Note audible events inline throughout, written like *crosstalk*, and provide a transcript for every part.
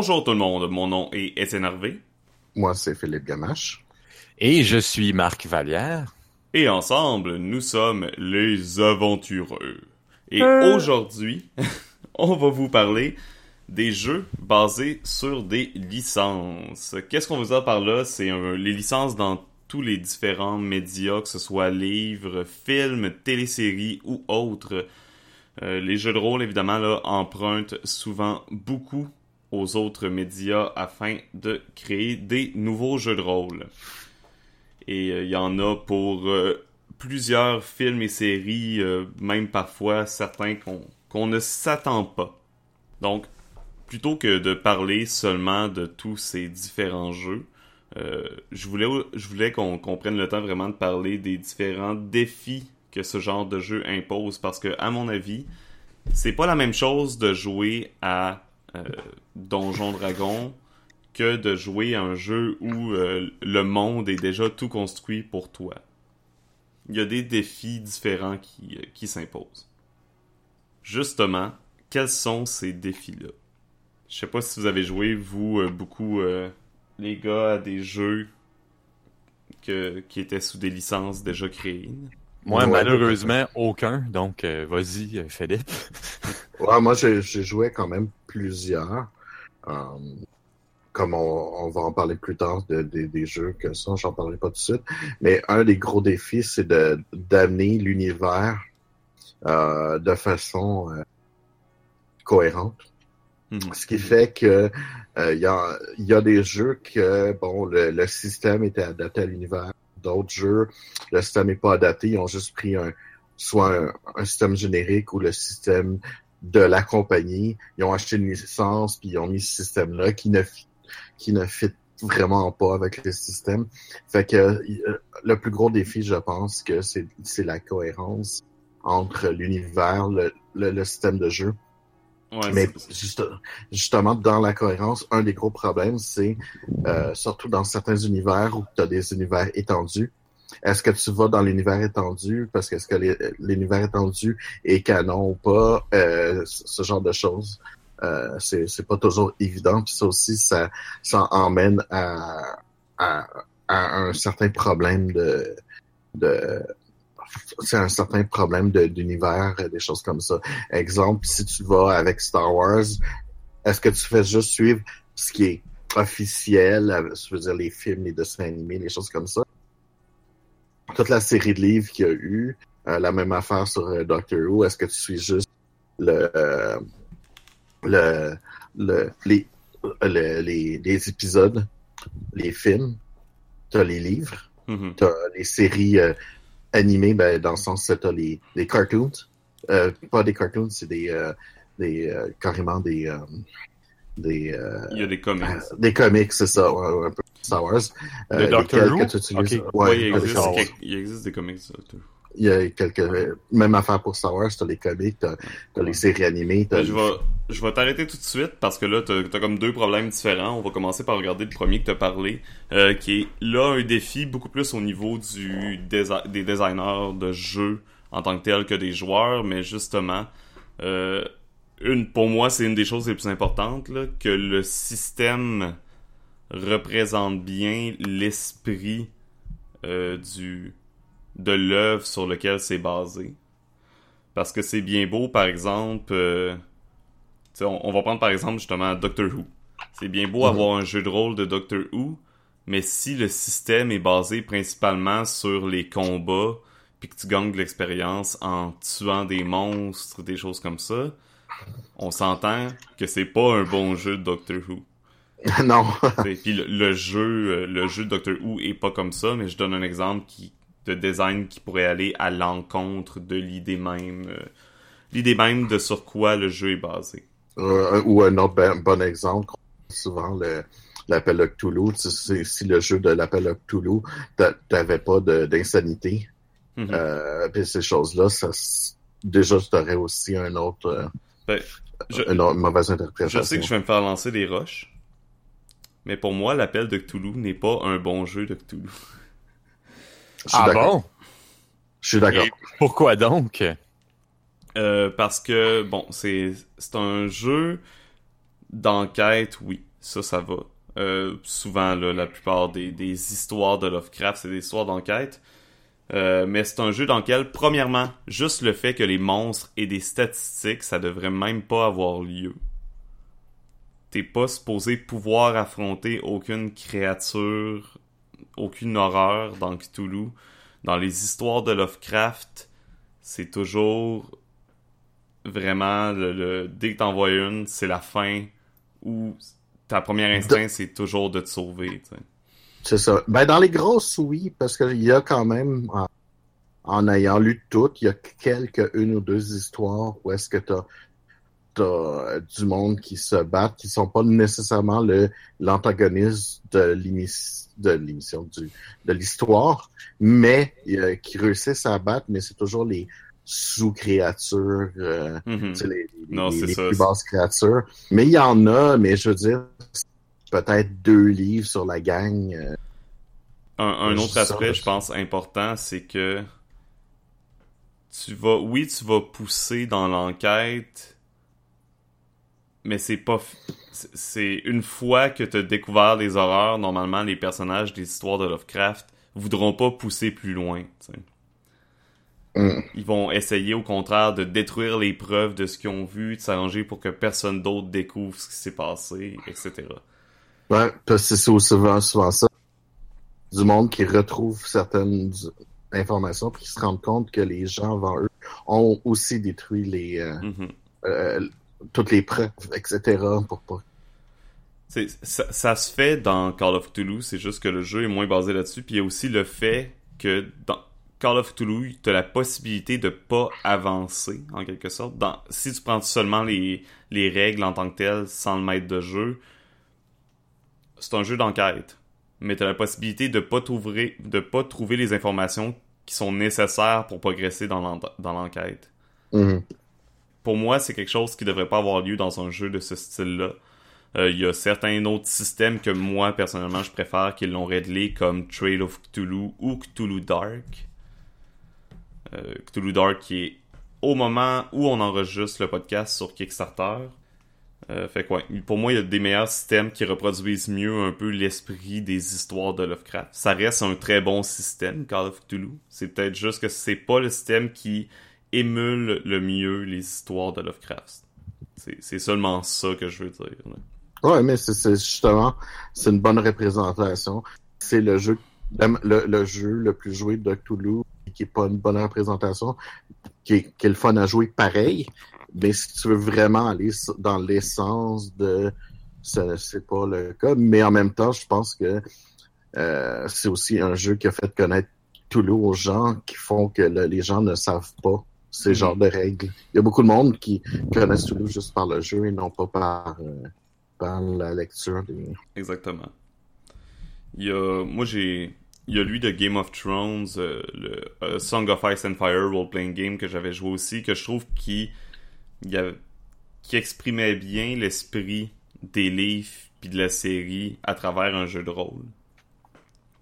Bonjour tout le monde, mon nom est Étienne Harvey. Moi, c'est Philippe Gamache. Et je suis Marc Vallière. Et ensemble, nous sommes les aventureux. Et Euh. aujourd'hui, *laughs* on va vous parler des jeux basés sur des licences. Qu'est-ce qu'on veut dire par là? C'est un- les licences dans tous les différents médias, que ce soit livres, films, téléséries ou autres. Euh, les jeux de rôle, évidemment, là, empruntent souvent beaucoup aux autres médias afin de créer des nouveaux jeux de rôle. Et euh, il y en a pour euh, plusieurs films et séries, euh, même parfois certains qu'on qu'on ne s'attend pas. Donc, plutôt que de parler seulement de tous ces différents jeux, je voulais, je voulais qu'on qu'on prenne le temps vraiment de parler des différents défis que ce genre de jeu impose parce que, à mon avis, c'est pas la même chose de jouer à Donjon Dragon que de jouer à un jeu où euh, le monde est déjà tout construit pour toi. Il y a des défis différents qui, euh, s'imposent. Justement, quels sont ces défis-là? Je sais pas si vous avez joué, vous, euh, beaucoup, euh, les gars, à des jeux qui étaient sous des licences déjà créées. Moi, Ouais. malheureusement, aucun. Donc, euh, vas-y, euh, Philippe. *laughs* Ouais, moi, j'ai joué quand même plusieurs. Euh, comme on, on va en parler plus tard de- de- des jeux que ça, j'en parlerai pas tout de suite. Mais un des gros défis, c'est de d'amener l'univers euh, de façon euh, cohérente. Mhm. Ce qui fait que il y, a, y a des jeux que bon le, le système était adapté à l'univers. D'autres jeux, le système n'est pas adapté. Ils ont juste pris un soit un, système générique ou le système de la compagnie. Ils ont acheté une licence puis ils ont mis ce système-là qui ne qui fit vraiment pas avec le système. Fait que euh, le plus gros défi, je pense, que c'est la cohérence entre l'univers, le système de jeu Ouais, mais juste, justement, dans la cohérence, un des gros problèmes, c'est euh, surtout dans certains univers où tu as des univers étendus. Est-ce que tu vas dans l'univers étendu? Parce que est-ce que l'univers étendu est canon ou pas? Euh, ce genre de choses. Euh, c'est c'est pas toujours évident. Puis ça aussi, ça, ça emmène à, à, à un certain problème de, de c'est un certain problème de- d'univers, euh, des choses comme ça. Exemple, si tu vas avec Star Wars, est-ce que tu fais juste suivre ce qui est officiel, euh, je veux dire les films, les dessins animés, les choses comme ça? Toute la série de livres qu'il y a eu, euh, la même affaire sur euh, Doctor Who, est-ce que tu suis juste le, euh, le, le, les, le- les, les épisodes, les films, t'as les livres, Mhm. t'as les séries animées, ben, dans le sens que t'as les, les cartoons. Euh, pas des cartoons, c'est des, euh, des euh, carrément des, euh, des, euh, Il y a des comics. euh, des comics, c'est ça, ouais, ouais, un peu Star Wars. De Doctor Who? que tu utilises. Ok. Ouais, Ouais, il, existe, il existe des comics. ça, tout. Il y a quelques, même affaire pour Star Wars, t'as les comics, t'as, les séries animées, Ben, je vais, je vais t'arrêter tout de suite parce que là, t'as as comme deux problèmes différents. On va commencer par regarder le premier que t'as parlé, euh, qui est là un défi beaucoup plus au niveau du dési- des designers de jeux en tant que tel que des joueurs, mais justement, euh, une, pour moi, c'est une des choses les plus importantes, là, que le système représente bien l'esprit euh, du de l'œuvre sur lequel c'est basé. Parce que c'est bien beau, par exemple, euh, on, on va prendre par exemple justement Doctor Who. C'est bien beau Mhm. avoir un jeu de rôle de Doctor Who, mais si le système est basé principalement sur les combats, puis que tu gagnes de l'expérience en tuant des monstres, des choses comme ça, on s'entend que c'est pas un bon jeu de Doctor Who. *laughs* non. Puis le, le jeu, euh, le jeu de Doctor Who est pas comme ça, mais je donne un exemple qui, de design qui pourrait aller à l'encontre de l'idée même, euh, l'idée même de sur quoi le jeu est basé. Euh, ou un autre ben- bon exemple, souvent le l'appel de Cthulhu, tu sais, si le jeu de l'appel de Cthulhu, t'a- t'avais pas de- d'insanité, Mhm. euh, puis ces choses-là, ça déjà t'aurais aussi un autre, Ben, je, une autre mauvaise je interprétation. sais que je vais me faire lancer des roches, mais pour moi, l'appel de Cthulhu n'est pas un bon jeu de Cthulhu. Je suis Ah d'accord. bon? Je suis d'accord. Pourquoi donc? Euh, parce que, bon, c'est c'est un jeu d'enquête, oui, ça, ça va. Euh, souvent, là, la plupart des, des histoires de Lovecraft, c'est des histoires d'enquête. Euh, mais c'est un jeu dans lequel, premièrement, juste le fait que les monstres aient des statistiques, ça devrait même pas avoir lieu. T'es pas supposé pouvoir affronter aucune créature, aucune horreur dans Cthulhu. Dans les histoires de Lovecraft, c'est toujours vraiment le, dès que t'en une, c'est la fin ou ta première instinct, c'est toujours de te sauver. C'est ça. Ben, dans les grosses, oui, parce qu'il y a quand même, en, ayant lu toutes, il y a quelques, une ou deux histoires où est-ce que t'as as du monde qui se battent, qui sont pas nécessairement le l'antagoniste de l'émission de l'histoire, mais euh, qui réussissent à battre, mais c'est toujours les sous-créatures, euh, mm-hmm. les, les, plus basses créatures. Mais il y en a, mais je veux dire, peut-être deux livres sur la gang. Euh, un, autre aspect, je pense, important, c'est que tu vas, oui, tu vas pousser dans l'enquête, mais c'est pas, c'est une fois que tu as découvert les horreurs, normalement, les personnages des histoires de Lovecraft voudront pas pousser plus loin. Mm. Ils vont essayer au contraire de détruire les preuves de ce qu'ils ont vu, de s'arranger pour que personne d'autre découvre ce qui s'est passé, etc. Ouais, parce que c'est souvent, souvent ça. Du monde qui retrouve certaines informations puis qui se rendent compte que les gens avant eux ont aussi détruit les euh, mm-hmm. euh, toutes les preuves, etc. pour pas. Ça, ça, se fait dans Call of Cthulhu, c'est juste que le jeu est moins basé là-dessus. Puis il y a aussi le fait que dans, Call of Cthulhu, tu as la possibilité de pas avancer, en quelque sorte. Dans, si tu prends seulement les, les règles en tant que telles, sans le maître de jeu, c'est un jeu d'enquête. Mais tu as la possibilité de pas trouver, de pas trouver les informations qui sont nécessaires pour progresser dans l'enquête. Mm-hmm. Pour moi, c'est quelque chose qui devrait pas avoir lieu dans un jeu de ce style-là. Euh, il y a certains autres systèmes que moi, personnellement, je préfère qu'ils l'ont réglé, comme Trail of Cthulhu ou Cthulhu Dark euh, Cthulhu Dark qui est au moment où on enregistre le podcast sur Kickstarter. Euh, fait quoi pour moi, il y a des meilleurs systèmes qui reproduisent mieux un peu l'esprit des histoires de Lovecraft. Ça reste un très bon système, Call of Cthulhu. C'est peut-être juste que c'est pas le système qui émule le mieux les histoires de Lovecraft. C'est seulement ça que je veux dire. Ouais, mais c'est justement, c'est une bonne représentation. C'est le jeu, le, le, jeu le plus joué de Cthulhu qui est pas une bonne représentation, qui est, le fun à jouer pareil. Mais si tu veux vraiment aller dans l'essence de c'est pas le cas. Mais en même temps, je pense que euh, c'est aussi un jeu qui a fait connaître Toulouse aux gens qui font que les gens ne savent pas ces mm-hmm. genres de règles. Il y a beaucoup de monde qui connaissent Toulouse juste par le jeu et non pas par, euh, par la lecture. Des... Exactement. Il y a... Moi, j'ai il y a lui de Game of Thrones, euh, le euh, Song of Ice and Fire role-playing game que j'avais joué aussi, que je trouve qui, qui exprimait bien l'esprit des livres puis de la série à travers un jeu de rôle.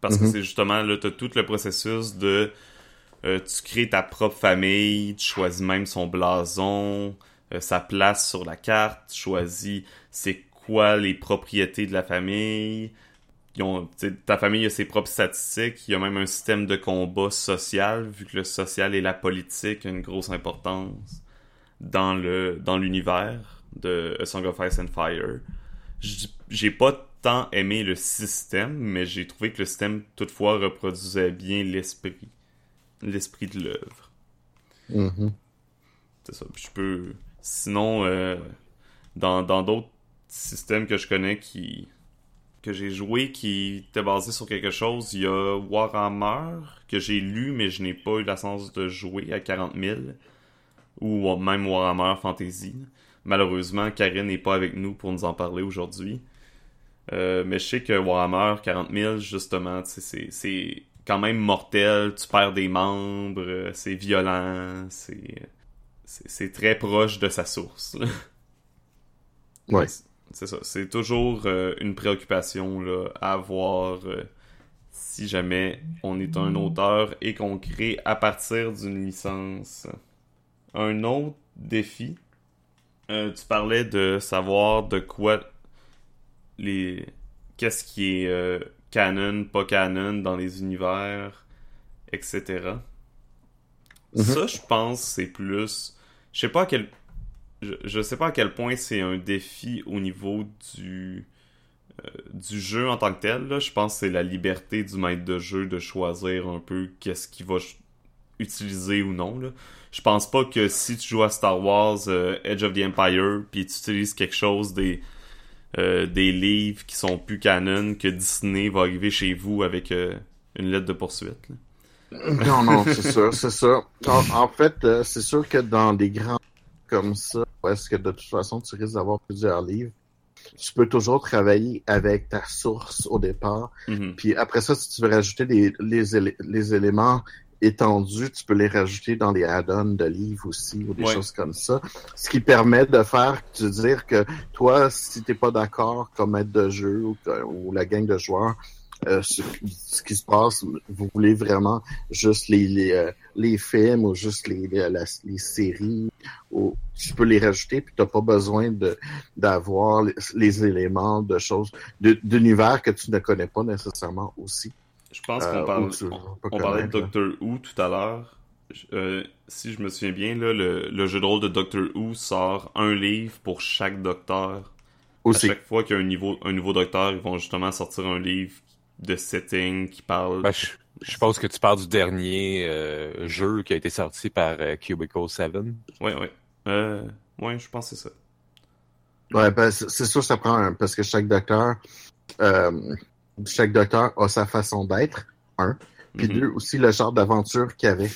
Parce que mhm. c'est justement là, t'as tout le processus de euh, tu crées ta propre famille, tu choisis même son blason, sa place sur la carte, tu choisis c'est quoi les propriétés de la famille, ta famille a ses propres statistiques, il y a même un système de combat social, vu que le social et la politique ont une grosse importance dans le dans l'univers de A Song of Ice and Fire. J'ai pas tant aimé le système, mais j'ai trouvé que le système toutefois reproduisait bien l'esprit, l'esprit de l'œuvre. Mm-hmm. C'est ça. je peux. Sinon, euh, dans d'autres systèmes que je connais qui que j'ai joué qui était basé sur quelque chose. Il y a Warhammer que j'ai lu mais je n'ai pas eu la chance de jouer à 40 000 ou même Warhammer Fantasy. Malheureusement, Karine n'est pas avec nous pour nous en parler aujourd'hui. Euh, mais je sais que Warhammer 40 000, justement, c'est quand même mortel. Tu perds des membres, c'est violent, c'est c'est très proche de sa source. *laughs* ouais c'est ça. C'est toujours euh, une préoccupation là, à avoir euh, si jamais on est un auteur et qu'on crée à partir d'une licence. Un autre défi Euh, tu parlais de savoir de quoi les qu'est-ce qui est euh, canon, pas canon dans les univers, etc. Mhm. Ça, je pense, c'est plus. Je sais pas à quel. Je, je sais pas à quel point c'est un défi au niveau du. euh, du jeu en tant que tel. Là. Je pense que c'est la liberté du maître de jeu de choisir un peu qu'est-ce qu'il va utiliser ou non. Là. Je pense pas que si tu joues à Star Wars euh, Edge of the Empire puis tu utilises quelque chose des euh, des livres qui sont plus canon que Disney va arriver chez vous avec euh, une lettre de poursuite. là. Non, non, c'est sûr, c'est sûr. En, en fait, euh, c'est sûr que dans des grands comme ça, est-ce que de toute façon tu risques d'avoir plusieurs livres, tu peux toujours travailler avec ta source au départ. Mhm. Puis après ça, si tu veux rajouter les, les, les éléments étendus, tu peux les rajouter dans les add-ons de livres aussi ou des Ouais. choses comme ça. Ce qui permet de faire, de dire que toi, si t'es pas d'accord comme maître de jeu ou, la gang de joueurs, euh, ce, ce qui se passe, vous voulez vraiment juste les, les, euh, les films ou juste les, les, la- les séries, ou tu peux les rajouter puis t'as pas besoin de d'avoir les, les éléments de choses d'univers que tu ne connais pas nécessairement aussi. Je pense Euh, qu'on parle, vas pas on parlait de. Doctor Who tout à l'heure. Euh, si je me souviens bien, là, le, le jeu de rôle de Doctor Who sort un livre pour chaque docteur. Aussi. À chaque fois qu'il y a un, niveau, un nouveau docteur, ils vont justement sortir un livre de setting qui parle. Ben, je, je suppose que tu parles du dernier euh, jeu qui a été sorti par euh, Cubicle 7. Ouais, ouais. Euh, ouais, je pense que c'est ça. Ouais, ben, c'est sûr, ça prend un, parce que chaque docteur, euh, chaque docteur a sa façon d'être, un, puis Mhm. deux, aussi le genre d'aventure qu'il y avait.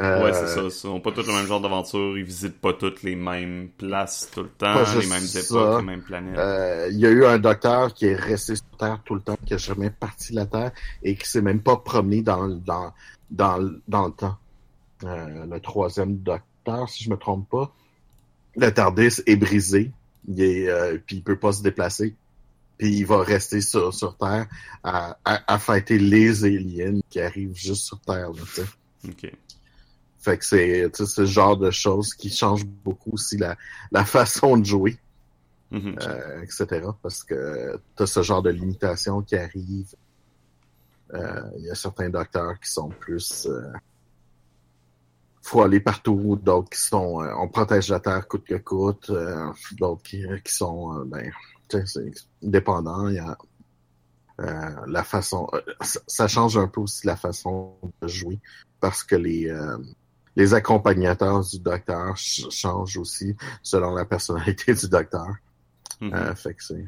Euh, Ouais, c'est ça. Ils ont pas tous le même genre d'aventure. Ils visitent pas toutes les mêmes places tout le temps, les mêmes ça. époques, les mêmes planètes. Euh, il y a eu un docteur qui est resté sur Terre tout le temps, qui a jamais parti de la Terre et qui s'est même pas promené dans, le- dans, dans, dans le temps. Euh, le troisième docteur, si je me trompe pas, le TARDIS est brisé, il est, euh, puis il peut pas se déplacer, puis il va rester sur, sur Terre à, à, à fêter les aliens qui arrivent juste sur Terre. Là. Ok. fait que c'est ce genre de choses qui changent beaucoup aussi la, la façon de jouer Mhm. euh, etc. Parce que tu as ce genre de limitation qui arrive. Euh, Il y a certains docteurs qui sont plus... Euh, faut aller partout, d'autres qui sont... euh, on protège la Terre coûte que coûte, d'autres qui, qui sont... ben, c'est dépendant. Il y a euh, la façon... euh, ça, change un peu aussi la façon de jouer parce que les... euh, les accompagnateurs du docteur ch- changent aussi selon la personnalité *laughs* du docteur. Euh, fait que c'est.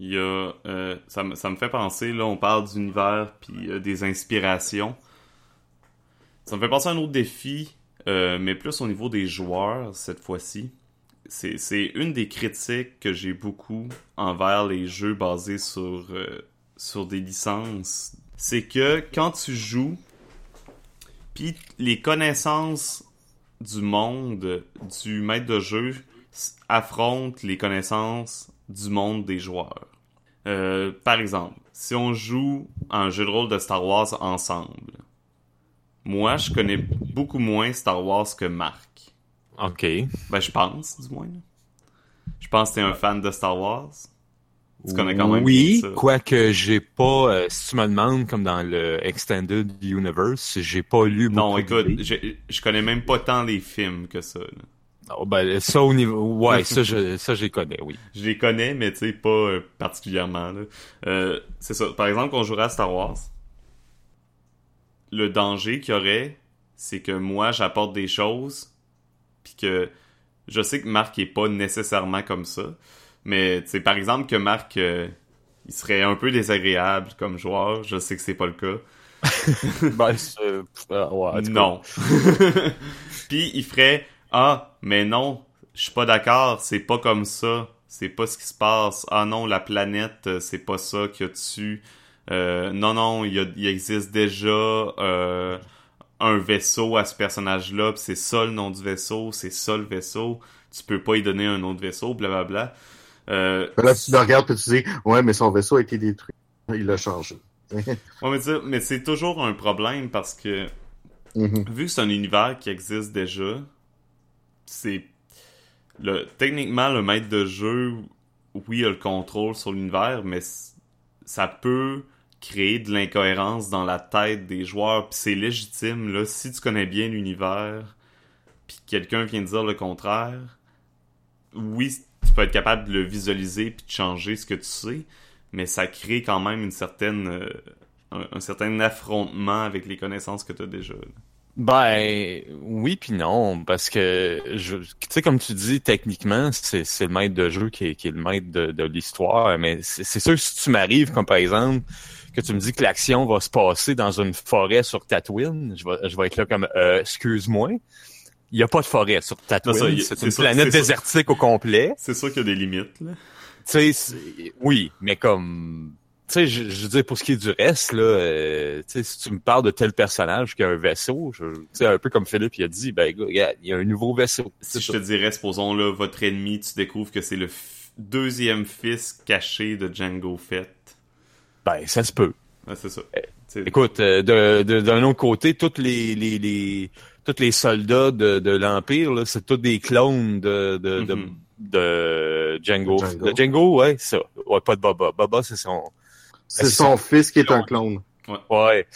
Il y a, ça, me, ça me fait penser, là, on parle d'univers puis des inspirations. Ça me fait penser à un autre défi, mais plus au niveau des joueurs cette fois-ci. C'est, une des critiques que j'ai beaucoup envers les jeux basés sur, euh, sur des licences. C'est que quand tu joues, puis les connaissances du monde du maître de jeu affrontent les connaissances du monde des joueurs. Euh, par exemple, si on joue un jeu de rôle de Star Wars ensemble, moi, je connais beaucoup moins Star Wars que Marc. OK. Ben, je pense, du moins. Je pense que t'es un fan de Star Wars. Tu connais quand même Oui, quoique j'ai pas, euh, si tu me demandes, comme dans le Extended Universe, j'ai pas lu beaucoup Non, écoute, je, je connais même pas tant les films que ça. là. Oh, ben, ça au niveau, ouais, *laughs* ça je, ça j'y connais, oui. Je les connais, mais tu sais, pas euh, particulièrement. là. Euh, c'est ça. Par exemple, quand on jouerait à Star Wars, le danger qu'il y aurait, c'est que moi, j'apporte des choses, puis que je sais que Marc est pas nécessairement comme ça, mais tu sais, par exemple, que Marc, euh, il serait un peu désagréable comme joueur, je sais que c'est pas le cas. *laughs* ben, c'est, euh, ouais. Non. *laughs* Puis il ferait Ah, mais non, je suis pas d'accord, c'est pas comme ça. C'est pas ce qui se passe. Ah non, la planète, euh, c'est pas ça qu'il y a dessus. Euh, non, non, il, y a- il existe déjà euh, un vaisseau à ce personnage-là, pis c'est ça le nom du vaisseau, c'est ça le vaisseau. Tu peux pas y donner un autre vaisseau, blablabla. Euh, Là, tu le regardes et tu dis, ouais, mais son vaisseau a été détruit. Il l'a changé. *laughs* ouais, mais c'est toujours un problème parce que Mhm. vu que c'est un univers qui existe déjà, c'est le, techniquement, le maître de jeu, oui, a le contrôle sur l'univers, mais ça peut créer de l'incohérence dans la tête des joueurs, puis c'est légitime, là, si tu connais bien l'univers, puis quelqu'un vient dire le contraire, oui, tu peux être capable de le visualiser puis de changer ce que tu sais, mais ça crée quand même une certaine euh, un, certain affrontement avec les connaissances que tu as déjà. Ben oui puis non parce que tu sais comme tu dis techniquement c'est le maître de jeu qui est, le maître de, de l'histoire mais c'est sûr si tu m'arrives comme par exemple que tu me dis que l'action va se passer dans une forêt sur Tatooine je vais je vais être là comme euh, excuse-moi il y a pas de forêt sur Tatooine c'est une planète désertique au complet c'est sûr qu'il y a des limites là tu sais oui mais comme tu sais, je, je veux dire, pour ce qui est du reste, là, euh, tu sais, si tu me parles de tel personnage qui a un vaisseau, tu sais, un peu comme Philippe, il a dit, ben, regarde, il y a un nouveau vaisseau. Si je te dirais, supposons, là, votre ennemi, tu découvres que c'est le deuxième fils caché de Django Fett. Ben, ça se peut. c'est ça. Eh, écoute, euh, d'un de, autre côté, tous les, les, les, tous les soldats de, de l'Empire, là, c'est tous des clones de, de, de, mm-hmm. de Django. Django. De Django, ouais, ça. Ouais, pas de Boba. Boba, c'est son c'est son fils qui est un clone. Ouais.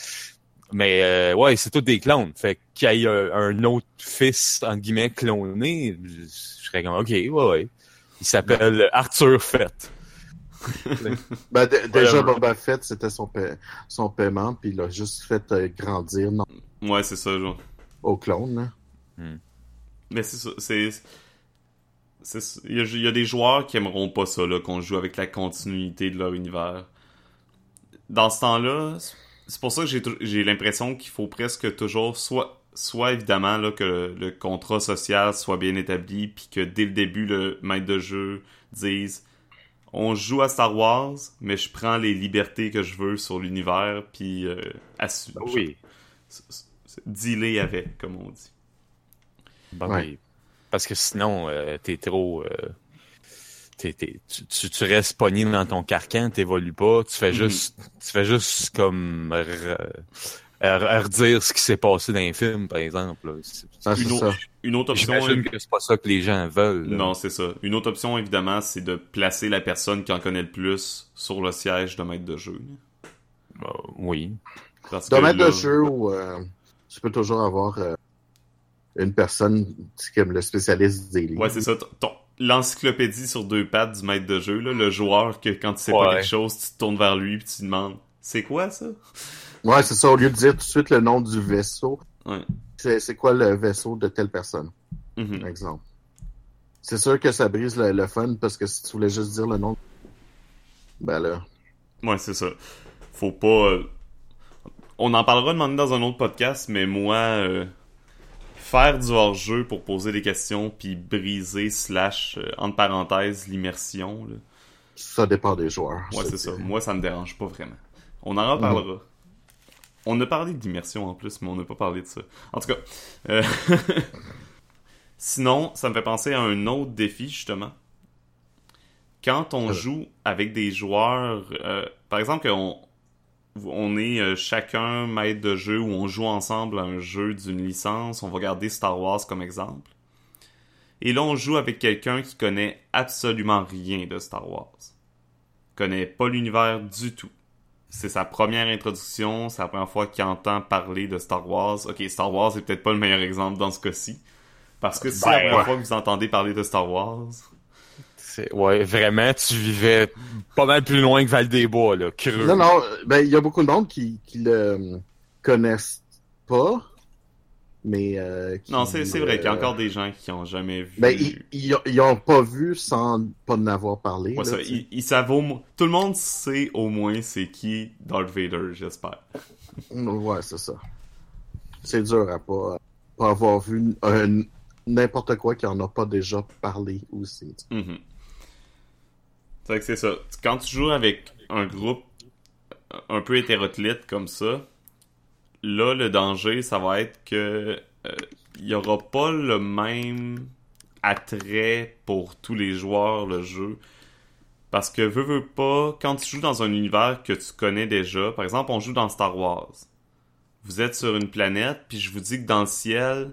Mais euh, ouais, c'est tous des clones. Fait qu'il y ait un, autre fils, en guillemets, cloné, je serais comme, OK, ouais, ouais. Il s'appelle Arthur Fett. Ben, déjà, Boba Fett, c'était son, son paiement, puis il a juste fait euh, grandir. Non. Ouais, c'est ça, genre. Au clone, là. Hmm. Mais c'est ça, c'est... Il y, a, il y, a des joueurs qui aimeront pas ça, là, qu'on joue avec la continuité de leur univers dans ce temps-là, c'est pour ça que j'ai l'impression qu'il faut presque toujours soit soit évidemment là, que le, contrat social soit bien établi puis que dès le début le maître de jeu dise on joue à Star Wars mais je prends les libertés que je veux sur l'univers puis euh, assume oui. dealer avec comme on dit. Ben parce que sinon euh, t'es trop euh, tu, tu, restes pogné dans ton carcan, t'évolues pas, tu fais mhm. juste, tu fais juste comme redire ce qui s'est passé dans un film, par exemple. Ah, une, ça. une, autre option. J'imagine que c'est pas ça que les gens veulent. Non, c'est ça. Une autre option, évidemment, c'est de placer la personne qui en connaît le plus sur le siège de maître de jeu. Bah, oui. Parce de maître de jeu, euh, tu peux toujours avoir euh, une personne comme le spécialiste des livres. Ouais, c'est ça. Ton, l'encyclopédie sur deux pattes du maître de jeu, là, le joueur que quand tu sais pas quelque chose, tu te tournes vers lui et tu demandes c'est quoi ça Ouais, c'est ça. Au lieu de dire tout de suite le nom du vaisseau, ouais. c'est quoi le vaisseau de telle personne, mm-hmm. exemple. C'est sûr que ça brise le, fun parce que si tu voulais juste dire le nom, ben là. Ouais, c'est ça. Faut pas. Euh, on en parlera demander dans un autre podcast, mais moi. Euh, faire du hors-jeu pour poser des questions puis briser slash euh, entre parenthèses l'immersion. Ça dépend des joueurs. Ouais, c'est ça. Moi, ça me dérange pas vraiment. On en reparlera. On a parlé d'immersion en plus, mais on n'a pas parlé de ça. En tout cas. Euh, *laughs* sinon, ça me fait penser à un autre défi, justement. Quand on joue avec des joueurs, euh, par exemple, on, on est euh, chacun maître de jeu ou on joue ensemble à un jeu d'une licence. On va garder Star Wars comme exemple. Et là, on joue avec quelqu'un qui connaît absolument rien de Star Wars. Connaît pas l'univers du tout. C'est sa première introduction, c'est la première fois qu'il entend parler de Star Wars. Ok, Star Wars est peut-être pas le meilleur exemple dans ce cas-ci. Parce que c'est la ben, première fois que vous entendez parler de Star Wars. Ouais, vraiment, tu vivais pas mal plus loin que Val-des-Bois, là, creux. Non, non, ben, il y a beaucoup de monde qui, qui le connaissent pas, mais... Euh, non, c'est vrai qu'il y a encore des gens qui ont jamais vu... Ben, ils, ils, ont pas vu sans pas en avoir parlé. Ouais, ça, ils, savent au moins... Tout le monde sait au moins c'est qui Darth Vader, j'espère. ouais, c'est ça. C'est dur à pas, pas avoir vu n'importe quoi qui en a pas déjà parlé aussi. Mm c'est que c'est ça. Quand tu joues avec un groupe un peu hétéroclite comme ça, là, le danger, ça va être que il euh, y aura pas le même attrait pour tous les joueurs le jeu. Parce que veux, veux pas, quand tu joues dans un univers que tu connais déjà, par exemple, on joue dans Star Wars. Vous êtes sur une planète, puis je vous dis que dans le ciel,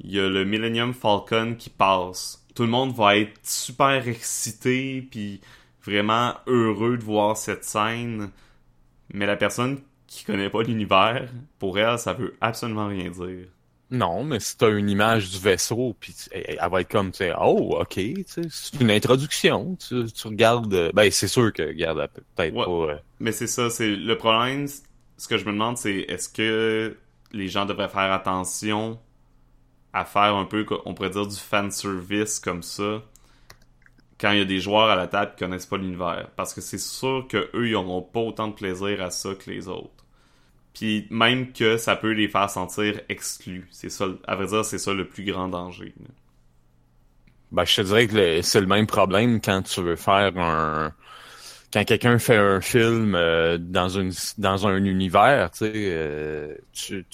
il y a le Millennium Falcon qui passe tout le monde va être super excité puis vraiment heureux de voir cette scène. Mais la personne qui connaît pas l'univers, pour elle, ça veut absolument rien dire. Non, mais si t'as une image du vaisseau, puis elle va être comme, tu sais, oh, ok, c'est une introduction. Tu, regardes, euh, ben c'est sûr que regarde peut-être pas. Euh, mais c'est ça, c'est le problème. Ce que je me demande, c'est est-ce que les gens devraient faire attention à faire un peu, on pourrait dire, du fan service comme ça quand il y a des joueurs à la table qui connaissent pas l'univers? Parce que c'est sûr que eux ils n'auront pas autant de plaisir à ça que les autres. Puis même que ça peut les faire sentir exclus. C'est ça, à vrai dire, c'est ça le plus grand danger. Ben, je te dirais que c'est le même problème quand tu veux faire un, quand quelqu'un fait un film euh, dans une dans un univers, tu sais, euh, tu,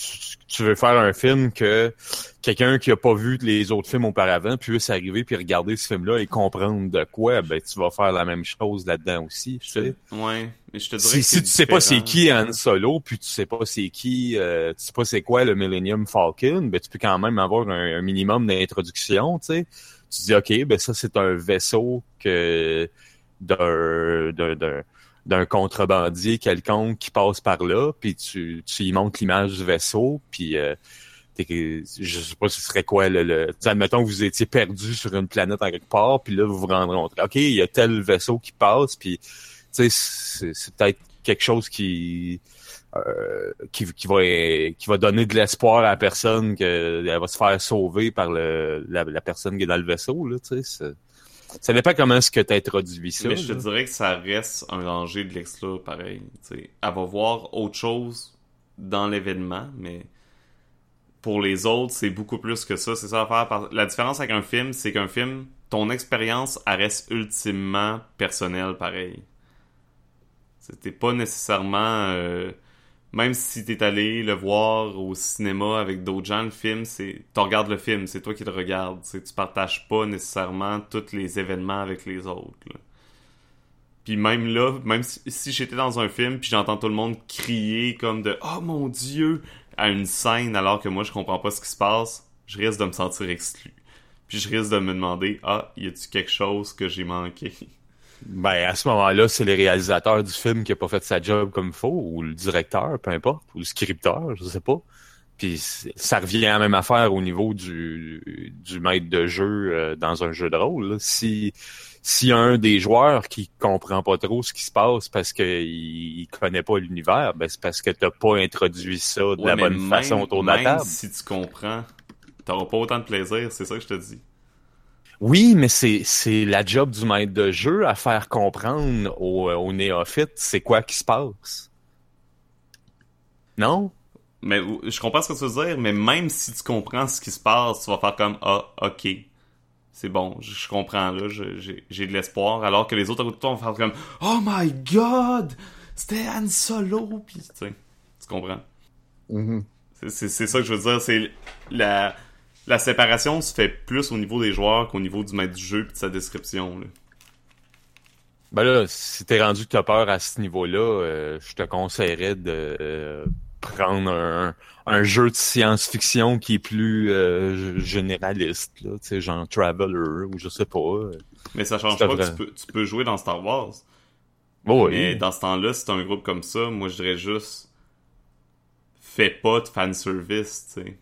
tu, veux faire un film que quelqu'un qui a pas vu les autres films auparavant puisse arriver puis regarder ce film-là et comprendre de quoi, ben tu vas faire la même chose là-dedans aussi, tu sais. Ouais, mais je te dirais si, tu sais pas c'est qui Han Solo, puis tu sais pas c'est qui, euh, tu sais pas c'est quoi le Millennium Falcon, ben tu peux quand même avoir un, un minimum d'introduction, tu sais. Tu dis ok, ben ça c'est un vaisseau que d'un d'un contrebandier quelconque qui passe par là, puis tu, tu y montres l'image du vaisseau, puis euh, je sais pas ce serait quoi le, le admettons que vous étiez perdu sur une planète en quelque part, puis là vous vous rendrez compte, ok, il y a tel vaisseau qui passe, puis c'est peut-être quelque chose qui, euh, qui qui va qui va donner de l'espoir à la personne qu'elle va se faire sauver par le la, la personne qui est dans le vaisseau là, tu sais. Ça dépend comment est-ce que tu introduit ça. Mais je te dirais que ça reste un danger de l'exclure pareil. Elle va voir autre chose dans l'événement, mais pour les autres, c'est beaucoup plus que ça. C'est ça à faire. La différence avec un film, c'est qu'un film, ton expérience, elle reste ultimement personnelle pareil. C'était pas nécessairement... Euh, même si t'es allé le voir au cinéma avec d'autres gens, le film, c'est, tu regardes le film, c'est toi qui le regardes. Tu partages pas nécessairement tous les événements avec les autres. Puis même là, même si, j'étais dans un film puis j'entends tout le monde crier comme de oh mon dieu à une scène alors que moi je comprends pas ce qui se passe, je risque de me sentir exclu. Puis je risque de me demander ah y a-tu quelque chose que j'ai manqué. Ben, à ce moment-là, c'est le réalisateur du film qui a pas fait sa job comme il faut, ou le directeur, peu importe, ou le scripteur, je sais pas. Puis ça revient à la même affaire au niveau du, du maître de jeu euh, dans un jeu de rôle. Si si un des joueurs qui comprend pas trop ce qui se passe parce qu'il il connaît pas l'univers, ben c'est parce que t'as pas introduit ça de la bonne façon autour de la table. Si tu comprends, t'auras pas autant de plaisir, c'est ça que je te dis. Oui, mais c'est, c'est la job du maître de jeu à faire comprendre aux, aux néophytes c'est quoi qui se passe. Non? Mais je comprends ce que tu veux dire, mais même si tu comprends ce qui se passe, tu vas faire comme Ah, ok. C'est bon, je, comprends là, j'ai, de l'espoir. Alors que les autres à vont faire comme Oh my god! C'était Han Solo! Puis, tu sais, tu comprends? Mm-hmm. c'est, c'est ça que je veux dire, c'est la la séparation se fait plus au niveau des joueurs qu'au niveau du maître du jeu et de sa description. Là. Ben là, si t'es rendu que t'as peur à ce niveau-là, euh, je te conseillerais de euh, prendre un, un, jeu de science-fiction qui est plus euh, généraliste, là, tu sais, genre Traveler ou je sais pas. Mais ça change pas, tu peux, tu peux jouer dans Star Wars. Oh, oui. Mais dans ce temps-là, si t'as un groupe comme ça, moi je dirais juste fais pas de fanservice, tu sais.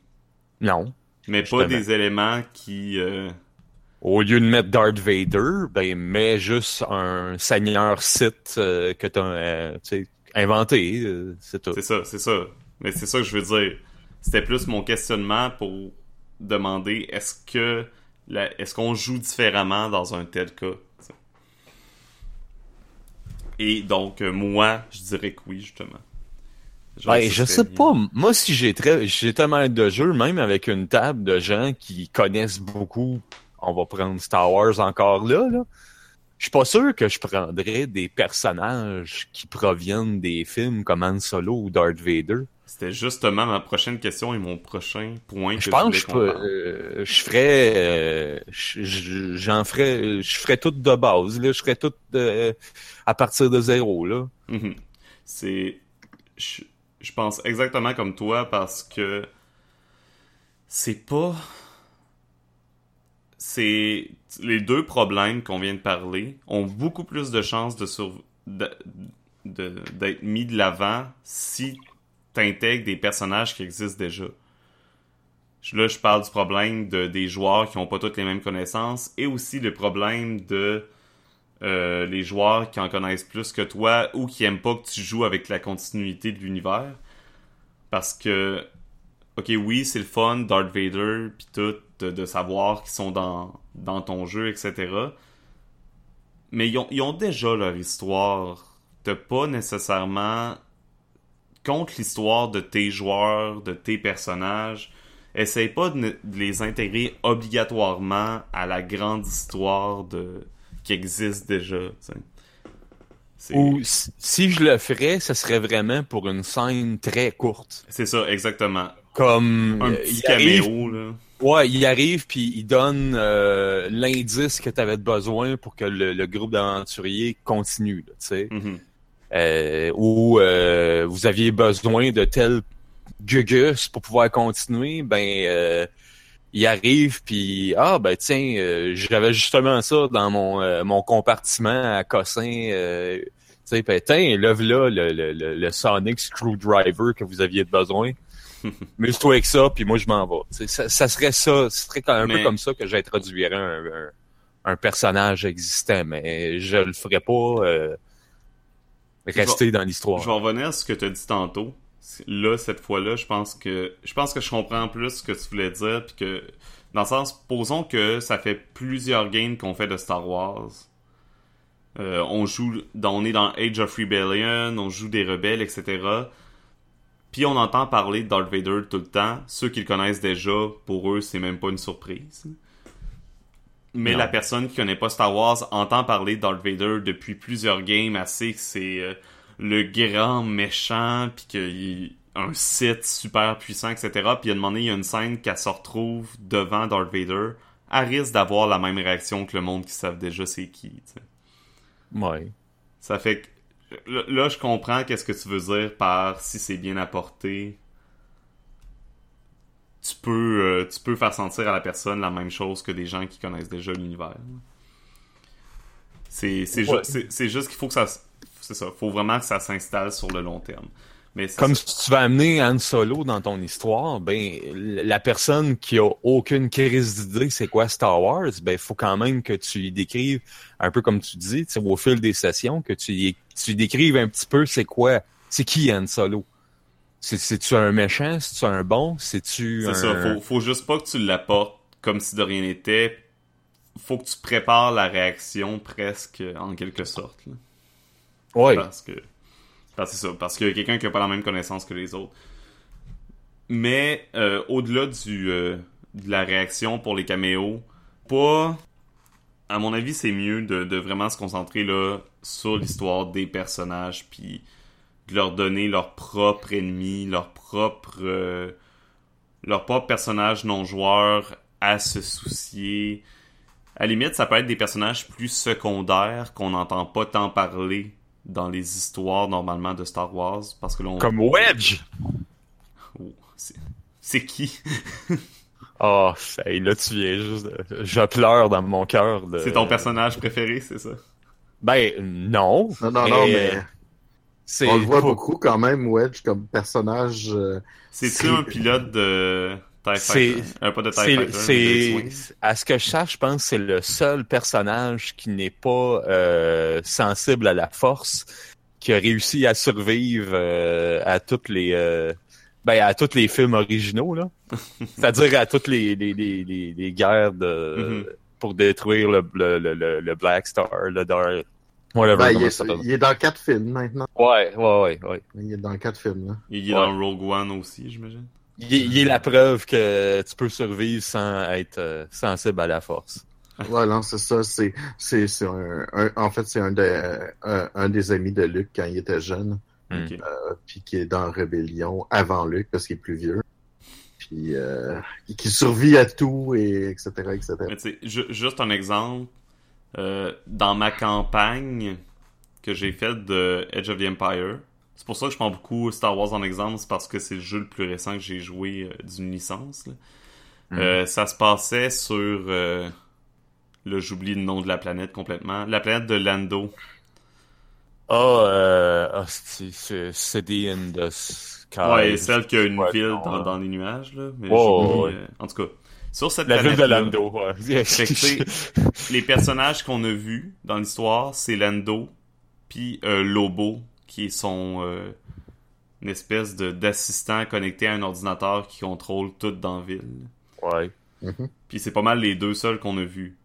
Non. Mais pas des éléments qui... Euh, Au lieu de mettre Darth Vader, ben mets juste un seigneur Sith euh, que t'as euh, inventé, c'est tout. C'est ça, c'est ça. Mais c'est ça que je veux dire. C'était plus mon questionnement pour demander est-ce que est-ce qu'on joue différemment dans un tel cas. Et donc moi, je dirais que oui justement. Ben, je sais pas. Moi, si j'ai très, j'ai tellement de jeux, même avec une table de gens qui connaissent beaucoup, on va prendre Star Wars encore là, là. Je suis pas sûr que je prendrais des personnages qui proviennent des films comme Han Solo ou Darth Vader. C'était justement ma prochaine question et mon prochain point. je pense que je, euh, je ferais, euh, j'en ferais, je ferais tout de base là, je ferais tout de, à partir de zéro là. Mm-hmm. C'est, je pense exactement comme toi parce que c'est pas c'est les deux problèmes qu'on vient de parler ont beaucoup plus de chances de d'être mis de l'avant si t'intègres des personnages qui existent déjà. Là, je parle du problème de, des joueurs qui n'ont pas toutes les mêmes connaissances et aussi le problème de euh, les joueurs qui en connaissent plus que toi ou qui aiment pas que tu joues avec la continuité de l'univers. Parce que, ok, oui, c'est le fun, Darth Vader, puis tout, de, savoir qu'ils sont dans, dans ton jeu, etc. Mais ils ont, ils ont déjà leur histoire. T'as pas nécessairement contre l'histoire de tes joueurs, de tes personnages essaye pas de, les intégrer obligatoirement à la grande histoire de qui existe déjà. Ou si je le ferais, ce serait vraiment pour une scène très courte. C'est ça, exactement. Comme un petit caméo là. Ouais, il arrive puis il donne euh, l'indice que tu avais besoin pour que le, groupe d'aventuriers continue, tu sais. Mm-hmm. Euh, ou euh, vous aviez besoin de tel gugus pour pouvoir continuer, ben euh, il arrive puis ah ben tiens, euh, j'avais justement ça dans mon euh, mon compartiment à Cossin. tu sais, ben tiens, là le, le, le, Sonic Screwdriver que vous aviez besoin. *laughs* Mais toi avec ça, puis moi je m'en vais. Ça, ça, serait ça, ce serait un peu comme ça que j'introduirais un, un, un, personnage existant, mais je le ferais pas rester dans l'histoire. Je vais revenir à ce que tu as dit tantôt là cette fois-là, je pense que je pense que je comprends plus ce que tu voulais dire puis que dans le sens posons que ça fait plusieurs games qu'on fait de Star Wars. Euh, on joue dans, on est dans Age of Rebellion, on joue des rebelles, etc. Puis on entend parler de Darth Vader tout le temps. Ceux qui le connaissent déjà, pour eux, c'est même pas une surprise. Mais la personne qui connaît pas Star Wars entend parler de Darth Vader depuis plusieurs games, sait que c'est euh, le grand méchant, puis qu'il un site super puissant, etc. Puis à un moment donné, il y a une scène qu'elle se retrouve devant Darth Vader. Elle risque d'avoir la même réaction que le monde qui savent déjà c'est qui. T'sais. Ouais. Ça fait que là, je comprends qu'est-ce que tu veux dire par si c'est bien apporté. Tu peux, euh, tu peux faire sentir à la personne la même chose que des gens qui connaissent déjà l'univers. C'est juste qu'il faut que ça c'est ça. Faut vraiment que ça s'installe sur le long terme. Mais Comme si tu vas amener Han Solo dans ton histoire, ben la personne qui a aucune crise d'idée c'est quoi Star Wars, ben faut quand même que tu y décrives un peu comme tu dis, au fil des sessions, que tu y, tu décrives un petit peu c'est quoi, c'est qui Han Solo? C'est-tu un méchant, c'est-tu un bon, c'est-tu C'est ça, faut, faut juste pas que tu l'apportes comme si de rien n'était. Faut que tu prépares la réaction presque en quelque sorte. Là. Ouais. Parce que. Parce que c'est ça. Parce a quelqu'un qui a pas la même connaissance que les autres. Mais euh, au-delà du euh, de la réaction pour les caméos, pas. À mon avis, c'est mieux de, vraiment se concentrer là sur l'histoire des personnages, puis de leur donner leur propre ennemi, leur propre euh, leur propre personnage non joueur à se soucier. À la limite, ça peut être des personnages plus secondaires qu'on n'entend pas tant parler dans les histoires normalement de Star Wars parce que Comme Wedge. Oh, c'est qui? *laughs* Oh, là tu viens juste je pleure dans mon cœur de... C'est ton personnage préféré, c'est ça? Ben non. Non non non mais on le voit beaucoup quand même Wedge comme personnage euh, C'est-tu un pilote de c'est, à ce que je sache, je pense que c'est le seul personnage qui n'est pas euh, sensible à la force, qui a réussi à survivre euh, à toutes les euh, ben, à tous les films originaux là, *laughs* c'est-à-dire à toutes les les, les, les, guerres de mm-hmm. pour détruire le, le, le, le, Black Star, le Dark. Whatever, ben, il, est, il, est, dans quatre films maintenant. Ouais, ouais, ouais, ouais. Il est dans quatre films là. Il est dans Rogue One aussi, j'imagine. Il, est la preuve que tu peux survivre sans être euh, sensible à la force. Voilà, c'est ça. C'est, c'est, c'est un, en fait, c'est un, un, des amis de Luc quand il était jeune. Hmm. Euh, puis qui est dans Rébellion avant Luc parce qu'il est plus vieux. Puis euh, qui survit à tout et etc. etc. Mais juste un exemple. dans ma campagne que j'ai faite de Edge of the Empire, c'est pour ça que je prends beaucoup Star Wars en exemple, c'est parce que c'est le jeu le plus récent que j'ai joué euh, d'une licence. Mm. Euh, ça se passait sur euh, Là, j'oublie le nom de la planète complètement. La planète de Lando. Ah, ah, c'est City. Ouais, celle qui a une Ouais, ville dans, les nuages, là. Mais ouais, en tout cas, sur cette La ville de Lando, ouais. *laughs* Que, les personnages qu'on a vus dans l'histoire, c'est Lando, puis euh, Lobo, qui est son euh, une espèce de d'assistant connecté à un ordinateur qui contrôle tout dans la ville. ouais. Mhm. Puis c'est pas mal les deux seuls qu'on a vus.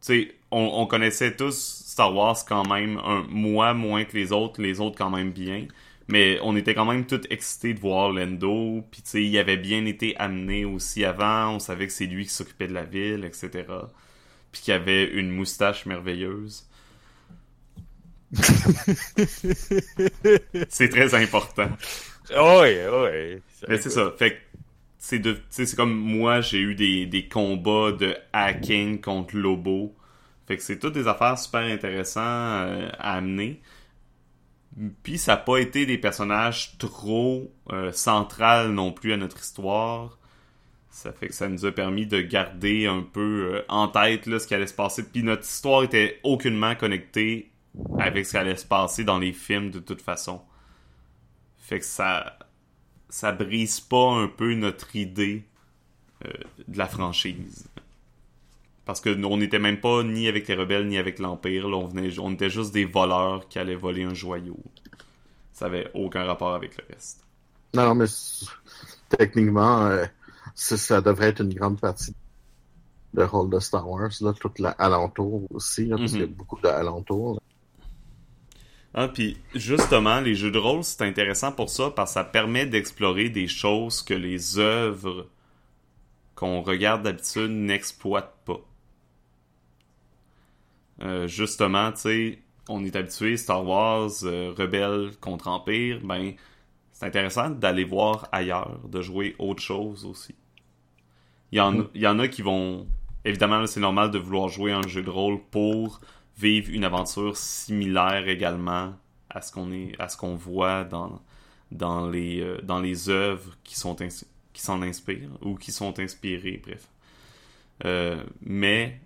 Tu sais, on, on connaissait tous Star Wars quand même, un moi moins que les autres, les autres quand même bien. Mais on était quand même tous excités de voir Lando. Puis tu sais, il avait bien été amené aussi avant. On savait que c'est lui qui s'occupait de la ville, etc. Puis qu'il avait une moustache merveilleuse. *laughs* c'est très important. Ouais, ouais. Mais c'est ça. Fait c'est de, c'est comme moi, j'ai eu des, des combats de hacking contre Lobo. Fait que c'est toutes des affaires super intéressantes euh, à amener. Puis ça n'a pas été des personnages trop euh, centrales non plus à notre histoire. Ça fait que ça nous a permis de garder un peu euh, en tête là, ce qui allait se passer. Puis notre histoire était aucunement connectée avec ce qui allait se passer dans les films de toute façon. Fait que ça ça brise pas un peu notre idée euh, de la franchise. Parce que nous, on n'était même pas ni avec les rebelles ni avec l'Empire. Là, on, venait, on était juste des voleurs qui allaient voler un joyau. Ça avait aucun rapport avec le reste. Non, non, mais techniquement, euh, ça, devrait être une grande partie de rôle de Star Wars, là, tout l'alentour aussi, là, parce Mhm. qu'il y a beaucoup d'alentours. Ah, puis justement, les jeux de rôle, c'est intéressant pour ça parce que ça permet d'explorer des choses que les œuvres qu'on regarde d'habitude n'exploitent pas. Euh, justement, tu sais, on est habitué Star Wars, euh, Rebelle contre Empire, ben c'est intéressant d'aller voir ailleurs, de jouer autre chose aussi. Il y en, Mm. il y en a qui vont... Évidemment, là, c'est normal de vouloir jouer un jeu de rôle pour vivre une aventure similaire également à ce qu'on est à ce qu'on voit dans dans les euh, dans les œuvres qui sont qui s'en inspirent ou qui sont inspirées bref. Euh, mais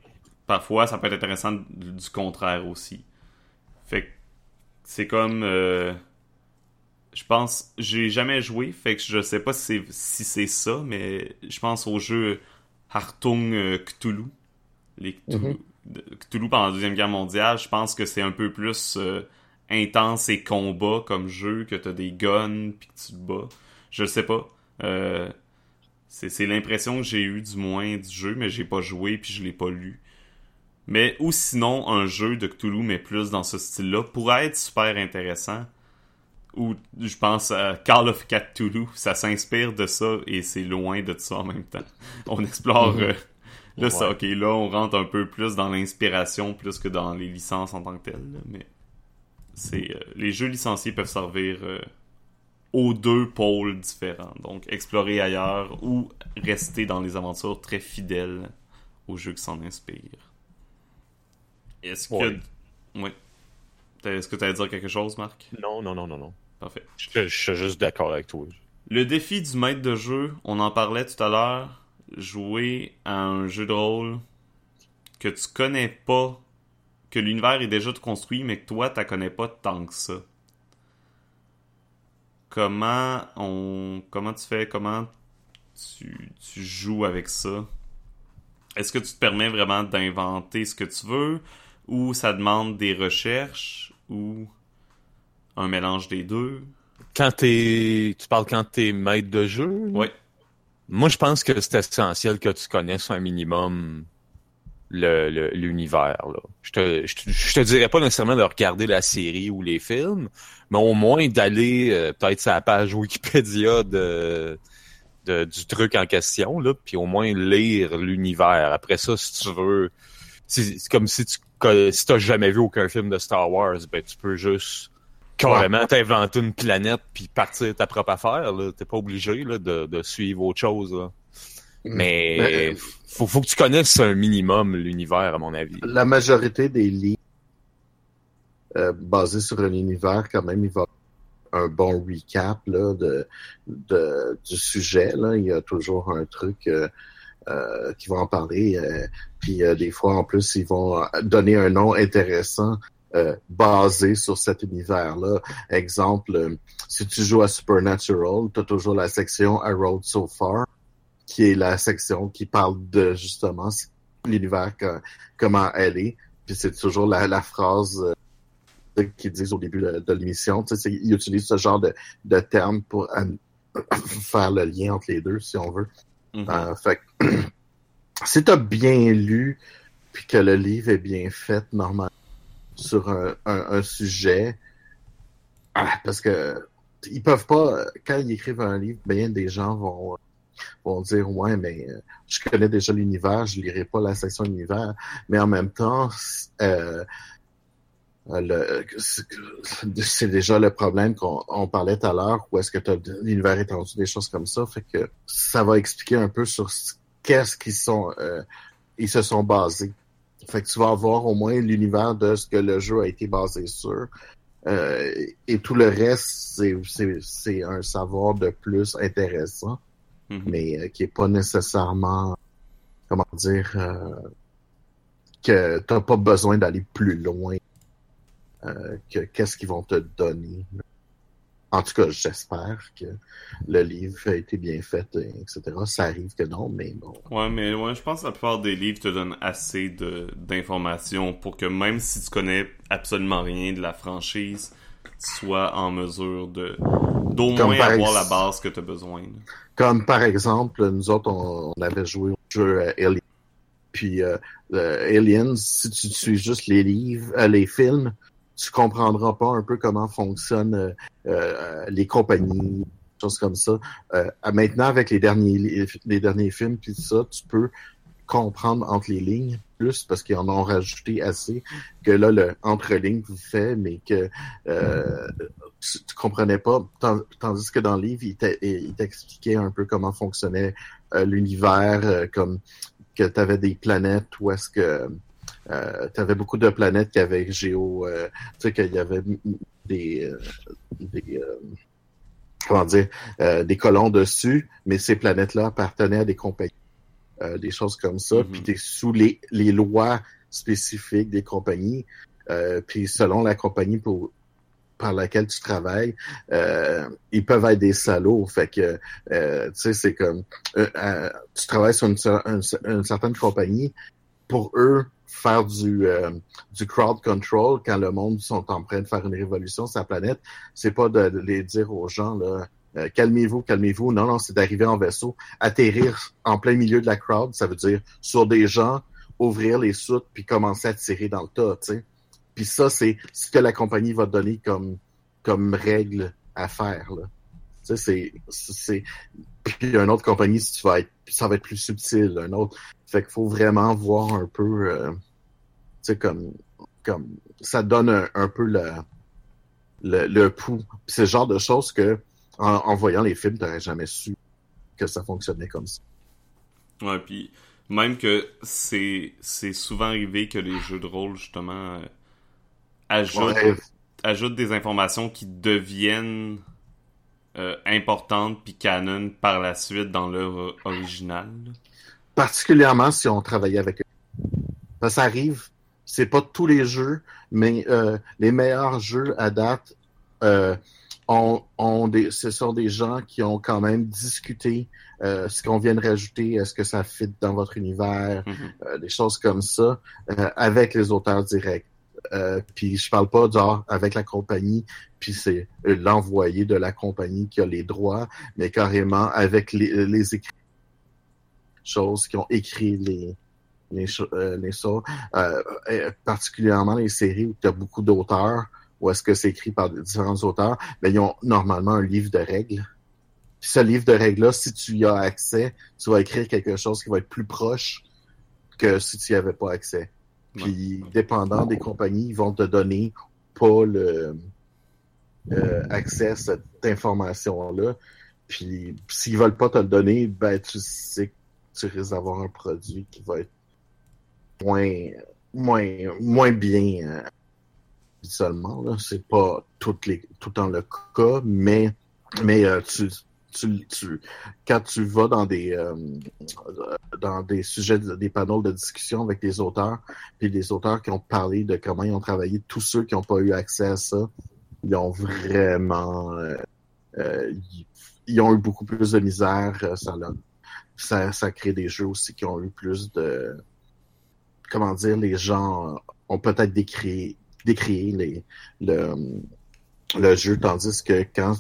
parfois ça peut être intéressant du contraire aussi. Fait que c'est comme euh, je pense j'ai jamais joué fait que je sais pas si c'est si c'est ça mais je pense au jeu Hartung Cthulhu. Les Cthulhu, Mhm. de- Cthulhu pendant la deuxième guerre mondiale je pense que c'est un peu plus euh, intense et combat comme jeu que t'as des guns puis que tu te bats. Je sais pas. Euh, c'est l'impression que j'ai eu du moins du jeu mais j'ai pas joué puis je l'ai pas lu. Mais ou sinon un jeu de Cthulhu mais plus dans ce style là pourrait être super intéressant. Ou je pense à Call of Cthulhu. Ça s'inspire de ça et c'est loin de ça en même temps. On explore Mhm. euh, là Ouais. ok là on rentre un peu plus dans l'inspiration plus que dans les licences en tant que telles là, mais c'est euh, les jeux licenciés peuvent servir euh, aux deux pôles différents donc explorer ailleurs ou rester dans les aventures très fidèles aux jeux qui s'en inspirent est-ce que Ouais. T'as- est-ce que tu allais dire quelque chose Marc? Non, non, non, non, non. parfait Je, je suis juste d'accord avec toi. le défi du maître de jeu, on en parlait tout à l'heure, jouer à un jeu de rôle que tu connais pas, que l'univers est déjà construit, mais que toi, tu connais pas tant que ça. Comment on, comment tu fais, comment tu, tu joues avec ça? Est-ce que tu te permets vraiment d'inventer ce que tu veux, ou ça demande des recherches, ou un mélange des deux? Quand t'es. Tu parles quand t'es maître de jeu? Ouais. Moi, je pense que c'est essentiel que tu connaisses un minimum le- le- l'univers. là. Je te, je, je te dirais pas nécessairement de regarder la série ou les films, mais au moins d'aller euh, peut-être sur la page Wikipédia de, de- du truc en question, là, puis au moins lire l'univers. Après ça, si tu veux, c'est comme si tu si jamais vu aucun film de Star Wars, ben tu peux juste carrément t'inventer une planète puis partir ta propre affaire. T'es pas obligé là, de, de suivre autre chose. là. Mais Mais, euh, faut, faut que tu connaisses un minimum l'univers, à mon avis. La majorité des livres euh, basés sur un univers, quand même, il va un bon recap là, de, de, du sujet. Là. Il y a toujours un truc euh, euh, qui vont en parler. Euh, puis des fois, en plus, ils vont donner un nom intéressant basé sur cet univers-là. Exemple, si tu joues à Supernatural, tu as toujours la section A Road So Far, qui est la section qui parle de justement l'univers, comment elle est. Puis c'est toujours la, la phrase qu'ils disent au début de, l'émission. Ils utilisent ce genre de, de termes pour *coughs* faire le lien entre les deux, si on veut. Euh, fait *coughs* si tu as bien lu, puis que le livre est bien fait, normalement, sur un, sujet, ah, parce que ils peuvent pas, quand ils écrivent un livre, bien des gens vont vont dire ouais mais euh, je connais déjà l'univers je lirai pas la section univers mais en même temps euh, euh, c'est déjà le problème qu'on parlait tout à l'heure, où est-ce que l'univers étendu, des choses comme ça. Fait que ça va expliquer un peu sur qu'est-ce qu'ils sont euh, ils se sont basés. Fait que tu vas avoir au moins l'univers de ce que le jeu a été basé sur. Euh, et tout le reste, c'est un savoir de plus intéressant, mm-hmm. mais qui est pas nécessairement, comment dire, que t'as pas besoin d'aller plus loin euh, qu'est-ce qu'ils vont te donner. En tout cas, j'espère que le livre a été bien fait, etc. Ça arrive que non, mais bon. Ouais, mais ouais, je pense que la plupart des livres te donnent assez d'informations pour que même si tu connais absolument rien de la franchise, tu sois en mesure de d'au moins avoir la base que tu as besoin. Comme par exemple, nous autres, on, avait joué au jeu euh, Alien. Puis euh, Aliens, si tu suis juste les livres, les films, tu comprendras pas un peu comment fonctionnent euh, euh, les compagnies, choses comme ça. Euh, maintenant, avec les derniers les derniers films puis ça, tu peux comprendre entre les lignes plus parce qu'ils en ont rajouté assez que là le entre lignes vous fait mais que euh, tu, comprenais pas tandis que dans le livre il t'expliquait un peu comment fonctionnait l'univers comme que tu avais des planètes où est-ce que euh, tu avais beaucoup de planètes qui avaient géo, euh, tu sais qu'il y avait des, euh, des euh, comment dire, des colons dessus, mais ces planètes-là appartenaient à des compagnies, des choses comme ça. Puis mm-hmm. tu es sous les, les lois spécifiques des compagnies. puis selon la compagnie pour par laquelle tu travailles, euh, ils peuvent être des salauds. Fait que, euh, tu sais, c'est comme, euh, tu travailles sur une, une, certaine compagnie, pour eux, faire du, euh, du crowd control quand le monde sont en train de faire une révolution sur la planète, c'est pas de, les dire aux gens là, euh, calmez-vous, calmez-vous. Non, non, c'est d'arriver en vaisseau, atterrir en plein milieu de la crowd, ça veut dire sur des gens, ouvrir les soutes puis commencer à tirer dans le tas, tu sais. Puis ça, c'est ce que la compagnie va donner comme comme règle à faire là. Tu sais, c'est c'est puis une autre compagnie, si tu vas être, ça va être plus subtil, un autre. Fait qu'il faut vraiment voir un peu, euh, tu sais, comme, comme, ça donne un, peu le, le, le pouls. C'est le genre de choses que, en, voyant les films, t'aurais jamais su que ça fonctionnait comme ça. Ouais, puis même que c'est c'est souvent arrivé que les jeux de rôle justement euh, ajoutent ajoutent des informations qui deviennent euh, importante puis canon par la suite dans l'œuvre originale. Particulièrement si on travaillait avec eux. Ça, arrive, c'est pas tous les jeux, mais euh, les meilleurs jeux à date euh, ont, ont des, ce sont des gens qui ont quand même discuté euh, ce qu'on vient de rajouter, est-ce que ça fit dans votre univers, mm-hmm. des choses comme ça, avec les auteurs directs. Euh, puis je parle pas genre avec la compagnie, puis c'est l'envoyé de la compagnie qui a les droits, mais carrément avec les, les écrits choses qui ont écrit les les, euh, les euh, particulièrement les séries où tu as beaucoup d'auteurs, ou est-ce que c'est écrit par différents auteurs, mais ils ont normalement un livre de règles. Puis ce livre de règles-là, si tu y as accès, tu vas écrire quelque chose qui va être plus proche que si tu n'y avais pas accès. Puis, dépendant des compagnies, ils vont te donner pas le euh, accès à cette information-là. Puis, s'ils veulent pas te le donner, ben, tu sais que tu risques d'avoir un produit qui va être moins, moins, moins bien seulement. Là. C'est pas toutes les, tout dans le cas, mais, mais euh, tu, tu, tu, quand tu vas dans des euh, dans des sujets, des panneaux de discussion avec des auteurs, puis des auteurs qui ont parlé de comment ils ont travaillé, tous ceux qui n'ont pas eu accès à ça, ils ont vraiment euh, ils, ont eu beaucoup plus de misère. Ça, ça, ça crée des jeux aussi qui ont eu plus de comment dire, les gens ont peut-être décrit décrié les, le, le jeu, tandis que quand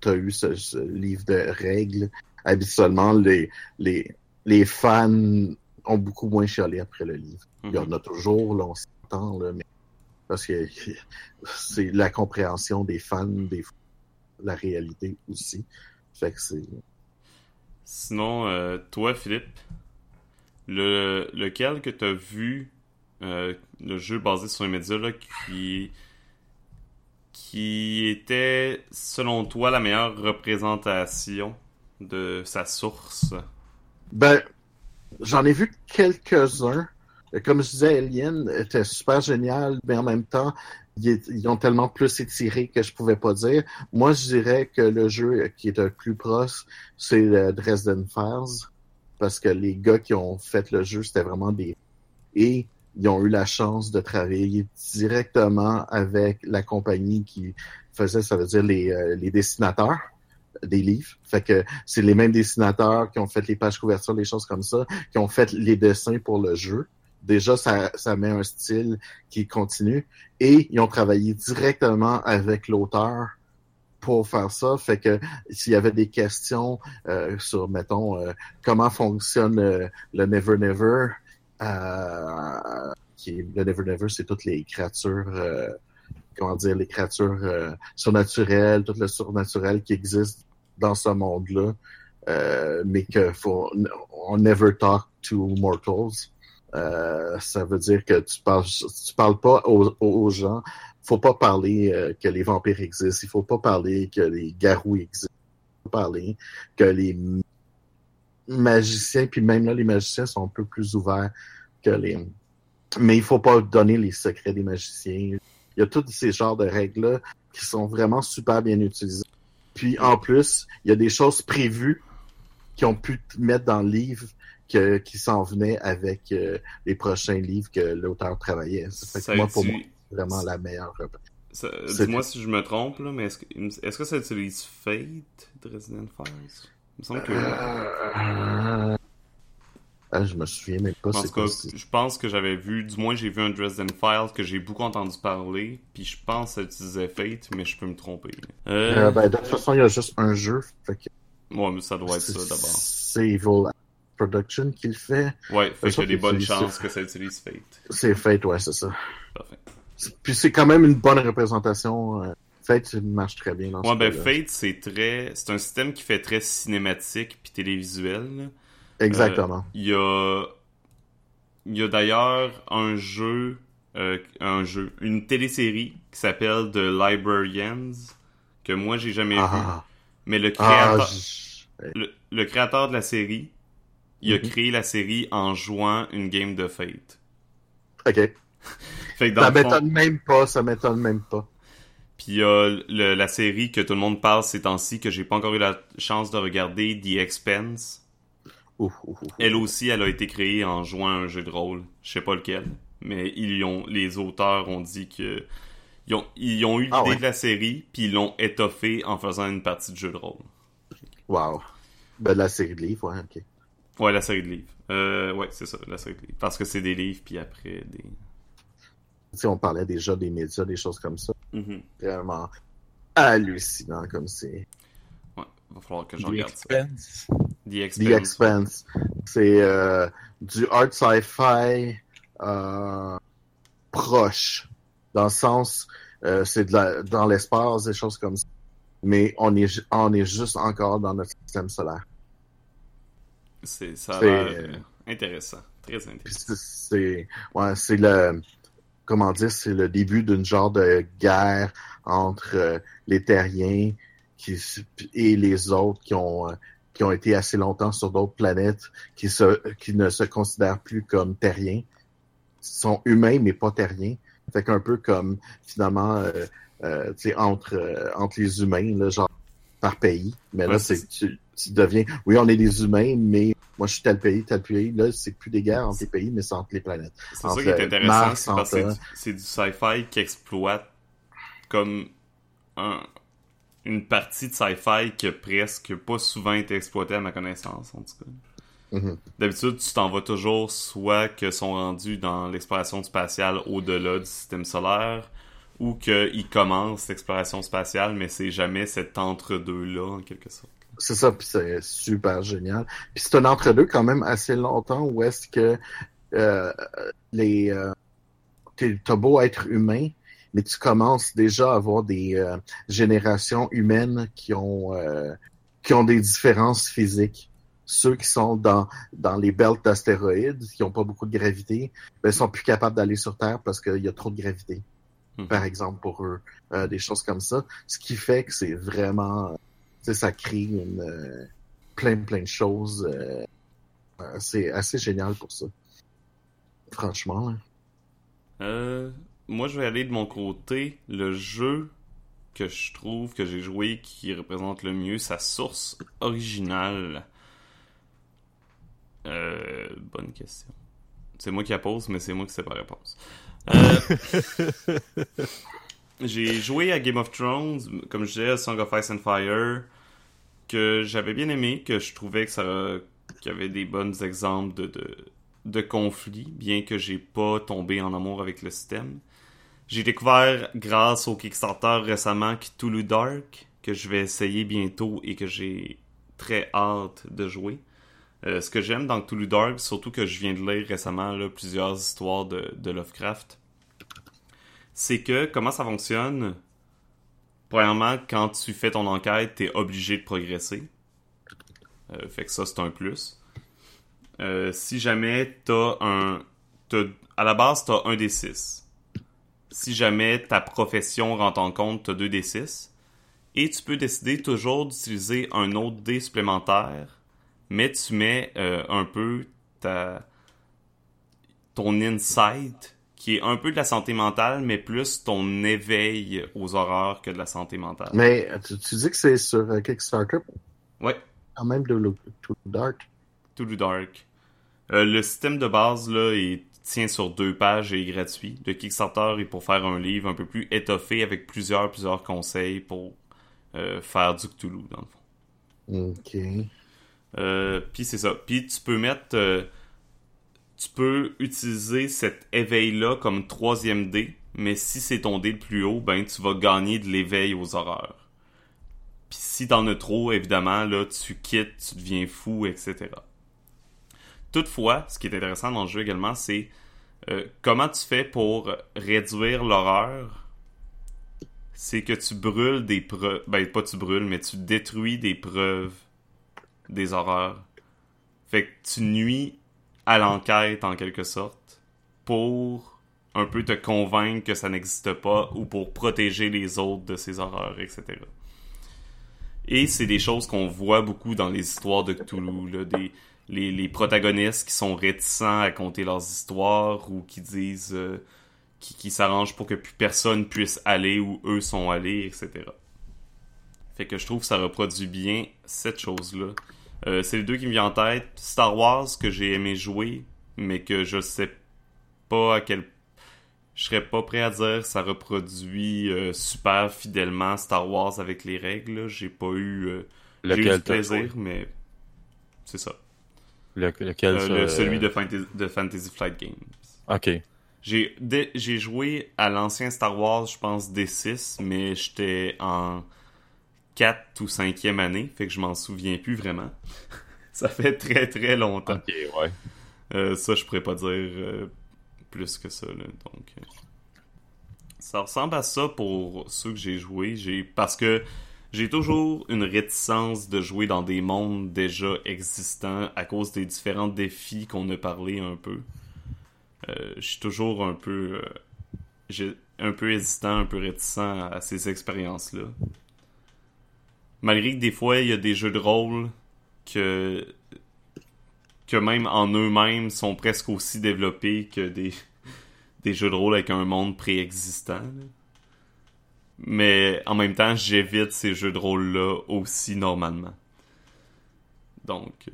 tu as eu ce, livre de règles, habituellement, les, les, les fans ont beaucoup moins chialé après le livre. Il y en a mhm. toujours, là, on s'entend, là, mais parce que *laughs* c'est la compréhension des fans, des la réalité aussi. Fait que c'est. Sinon, euh, toi, Philippe, le, lequel que tu as vu, euh, le jeu basé sur les médias, là, qui qui était, selon toi, la meilleure représentation de sa source? Ben, j'en ai vu quelques-uns. Comme je disais, Alien était super génial, mais en même temps, ils, ont tellement plus étiré que je pouvais pas dire. Moi, je dirais que le jeu qui est le plus proche, c'est Dresden Files, parce que les gars qui ont fait le jeu, c'était vraiment des... Et ils ont eu la chance de travailler directement avec la compagnie qui faisait, ça veut dire les, euh, dessinateurs des livres. Fait que c'est les mêmes dessinateurs qui ont fait les pages couvertures, les choses comme ça, qui ont fait les dessins pour le jeu. Déjà, ça, met un style qui continue. Et ils ont travaillé directement avec l'auteur pour faire ça. Fait que s'il y avait des questions euh, sur, mettons, euh, comment fonctionne le Never Never, euh, qui le Never Never, c'est toutes les créatures, comment dire, les créatures surnaturelles, tout le surnaturel qui existe dans ce monde-là, mais que faut, on never talk to mortals. Ça veut dire que tu parles, parles pas aux, aux gens. Faut pas parler que les vampires existent. Il faut pas parler que les garous existent. Faut pas parler que les magiciens, puis même là, les magiciens sont un peu plus ouverts que les. Mais il faut pas donner les secrets des magiciens. Il y a tous ces genres de règles-là qui sont vraiment super bien utilisées. Puis en plus, il y a des choses prévues qui ont pu mettre dans le livre que, qui s'en venaient avec euh, les prochains livres que l'auteur travaillait. Ça moi, pour moi, c'est vraiment la meilleure. Dis-moi si je me trompe, là, mais est-ce que, est-ce que ça utilise Fate de Resident Files? Il me semble que. Euh... Ah, je me souviens même pas. c'est je pense que j'avais vu, du moins j'ai vu un Dresden Files que j'ai beaucoup entendu parler, puis je pense que ça utilisait Fate, mais je peux me tromper. Euh... euh ben, de toute façon, il y a juste un jeu. Fait que... Ouais, mais ça doit être ça d'abord. C'est Evil Production qui le fait. Ouais, fait y a des bonnes chances que ça utilise Fate. C'est Fate, ouais, c'est ça. Parfait. Puis c'est quand même une bonne représentation. Euh, Fate marche très bien dans Ouais, ben Fate, c'est très. C'est un système qui fait très cinématique puis télévisuel. Exactement. Il y a, il y a d'ailleurs un jeu, euh, un jeu, une télésérie qui s'appelle The Librarians que moi j'ai jamais vu. Ah. Mais le créateur, ah, le, créateur de la série, il a mm-hmm. créé la série en jouant une game de Fate. Ok. *laughs* ça m'étonne même pas, ça m'étonne même pas. Puis il y a la série que tout le monde parle ces temps-ci que j'ai pas encore eu la chance de regarder, The Expense. Elle aussi, elle a été créée en jouant un jeu de rôle. Je sais pas lequel. Mais ils ont, les auteurs ont dit que ils ont, ils ont eu ah l'idée de la série, puis ils l'ont étoffé en faisant une partie de jeu de rôle. Wow. Ben, la série de livres, ouais, ok. Ouais, la série de livres. Euh, ouais, c'est ça, la série de livres. Parce que c'est des livres, puis après des. Si on parlait déjà des médias, des choses comme ça. Mm-hmm. Vraiment hallucinant comme c'est. Ouais, va falloir que je regarde ça. The Expense. C'est euh, du art sci-fi euh, proche, dans le sens, euh, c'est de dans l'espace, des choses comme ça. Mais on est, on est juste encore dans notre système solaire. C'est ça a l'air intéressant, très intéressant. C'est ouais, c'est le comment dire, c'est le début d'une genre de guerre entre les terriens qui, et les autres qui ont qui ont été assez longtemps sur d'autres planètes, qui, se, qui ne se considèrent plus comme terriens. Ils sont humains, mais pas terriens. Fait qu'un peu comme, finalement, euh, euh, entre, euh, entre les humains, là, genre, par pays. Mais Ouais, là, c'est tu, tu deviens. Oui, on est des humains, mais moi je suis tel pays, tel pays. Là, c'est plus des guerres entre les pays, mais c'est entre les planètes. C'est ça qui est fait, intéressant, Mars, parce que c'est du- sci-fi qui exploite comme un- une partie de sci-fi qui a presque pas souvent été exploitée à ma connaissance, en tout cas. Mhm. D'habitude, tu t'en vas toujours soit que sont rendus dans l'exploration spatiale au-delà du système solaire, ou qu'ils commencent l'exploration spatiale, mais c'est jamais cet entre-deux-là, en quelque sorte. C'est ça, puis c'est super génial. Puis c'est un entre-deux quand même assez longtemps où est-ce que euh, les euh, t'as beau être humain, mais tu commences déjà à avoir des euh, générations humaines qui ont euh, qui ont des différences physiques. Ceux qui sont dans dans les belts d'astéroïdes, qui ont pas beaucoup de gravité, ben sont plus capables d'aller sur Terre parce qu'il y a trop de gravité. Mhm. Par exemple pour eux, Euh, des choses comme ça, ce qui fait que c'est vraiment tu sais, ça crée une, euh, plein, plein de choses. euh, euh, c'est assez génial pour ça. Franchement. moi, je vais aller de mon côté. Le jeu que je trouve que j'ai joué qui représente le mieux sa source originale. Euh, bonne question. C'est moi qui la pose, mais c'est moi qui sais pas la réponse. Euh, *laughs* j'ai joué à Game of Thrones, comme je disais, Song of Ice and Fire, que j'avais bien aimé, que je trouvais que ça qu'il y avait des bons exemples de, de, de conflits, bien que j'ai pas tombé en amour avec le système. J'ai découvert, grâce au Kickstarter récemment, Cthulhu Dark, que je vais essayer bientôt et que j'ai très hâte de jouer. Euh, ce que j'aime dans Cthulhu Dark, surtout que je viens de lire récemment plusieurs histoires de, Lovecraft, c'est que comment ça fonctionne? Premièrement, quand tu fais ton enquête, t'es obligé de progresser. Euh, fait que ça, c'est un plus. Euh, si jamais t'as un... à la base, t'as un des six. Si jamais ta profession rentre en compte, t'as deux des six. Et tu peux décider toujours d'utiliser un autre dé supplémentaire, mais tu mets euh, un peu ta... ton insight, qui est un peu de la santé mentale, mais plus ton éveil aux horreurs que de la santé mentale. Mais tu, tu dis que c'est sur euh, Kickstarter, Ouais, quand même de To Dark. To Do Dark. Euh, le système de base là, il tient sur deux pages et est gratuit. Le Kickstarter est pour faire un livre un peu plus étoffé avec plusieurs plusieurs conseils pour euh, faire du Cthulhu dans le fond. Ok. Euh, puis c'est ça. Puis tu peux mettre, euh, tu peux utiliser cet éveil-là comme troisième dé, mais si c'est ton dé le plus haut, ben tu vas gagner de l'éveil aux horreurs. Puis si t'en as trop, évidemment, là, tu quittes, tu deviens fou, etc. Toutefois, ce qui est intéressant dans le jeu également, c'est euh, comment tu fais pour réduire l'horreur? C'est que tu brûles des preuves. Ben, pas tu brûles, mais tu détruis des preuves des horreurs. Fait que tu nuis à l'enquête en quelque sorte pour un peu te convaincre que ça n'existe pas ou pour protéger les autres de ces horreurs, etc. Et c'est des choses qu'on voit beaucoup dans les histoires de Cthulhu, des, les, les protagonistes qui sont réticents à conter leurs histoires ou qui disent euh, qui, qui s'arrangent pour que plus personne puisse aller où eux sont allés, etc. Fait que je trouve que ça reproduit bien cette chose-là. Euh, c'est les deux qui me viennent en tête. Star Wars que j'ai aimé jouer, mais que je sais pas à quel je serais pas prêt à dire ça reproduit euh, super fidèlement Star Wars avec les règles. J'ai pas eu, euh, eu Lequel du t'as plaisir, mais c'est ça. Le- lequel Euh, le- euh, celui de Fantasy, de Fantasy Flight Games. Ok. J'ai joué à l'ancien Star Wars, je pense D6, mais j'étais en 4 ou 5e année, fait que je m'en souviens plus vraiment. *laughs* ça fait très très longtemps. Ok, ouais. Euh, ça, je pourrais pas dire euh, plus que ça. Là, donc, euh, ça ressemble à ça pour ceux que j'ai joué. J'ai parce que j'ai toujours une réticence de jouer dans des mondes déjà existants à cause des différents défis qu'on a parlé un peu. Je suis toujours un peu, un peu hésitant, un peu réticent à ces expériences-là. Malgré que des fois il y a des jeux de rôle que même en eux-mêmes sont presque aussi développés que des, *laughs* des jeux de rôle avec un monde préexistant. Mais en même temps, j'évite ces jeux de rôle-là aussi normalement. Donc,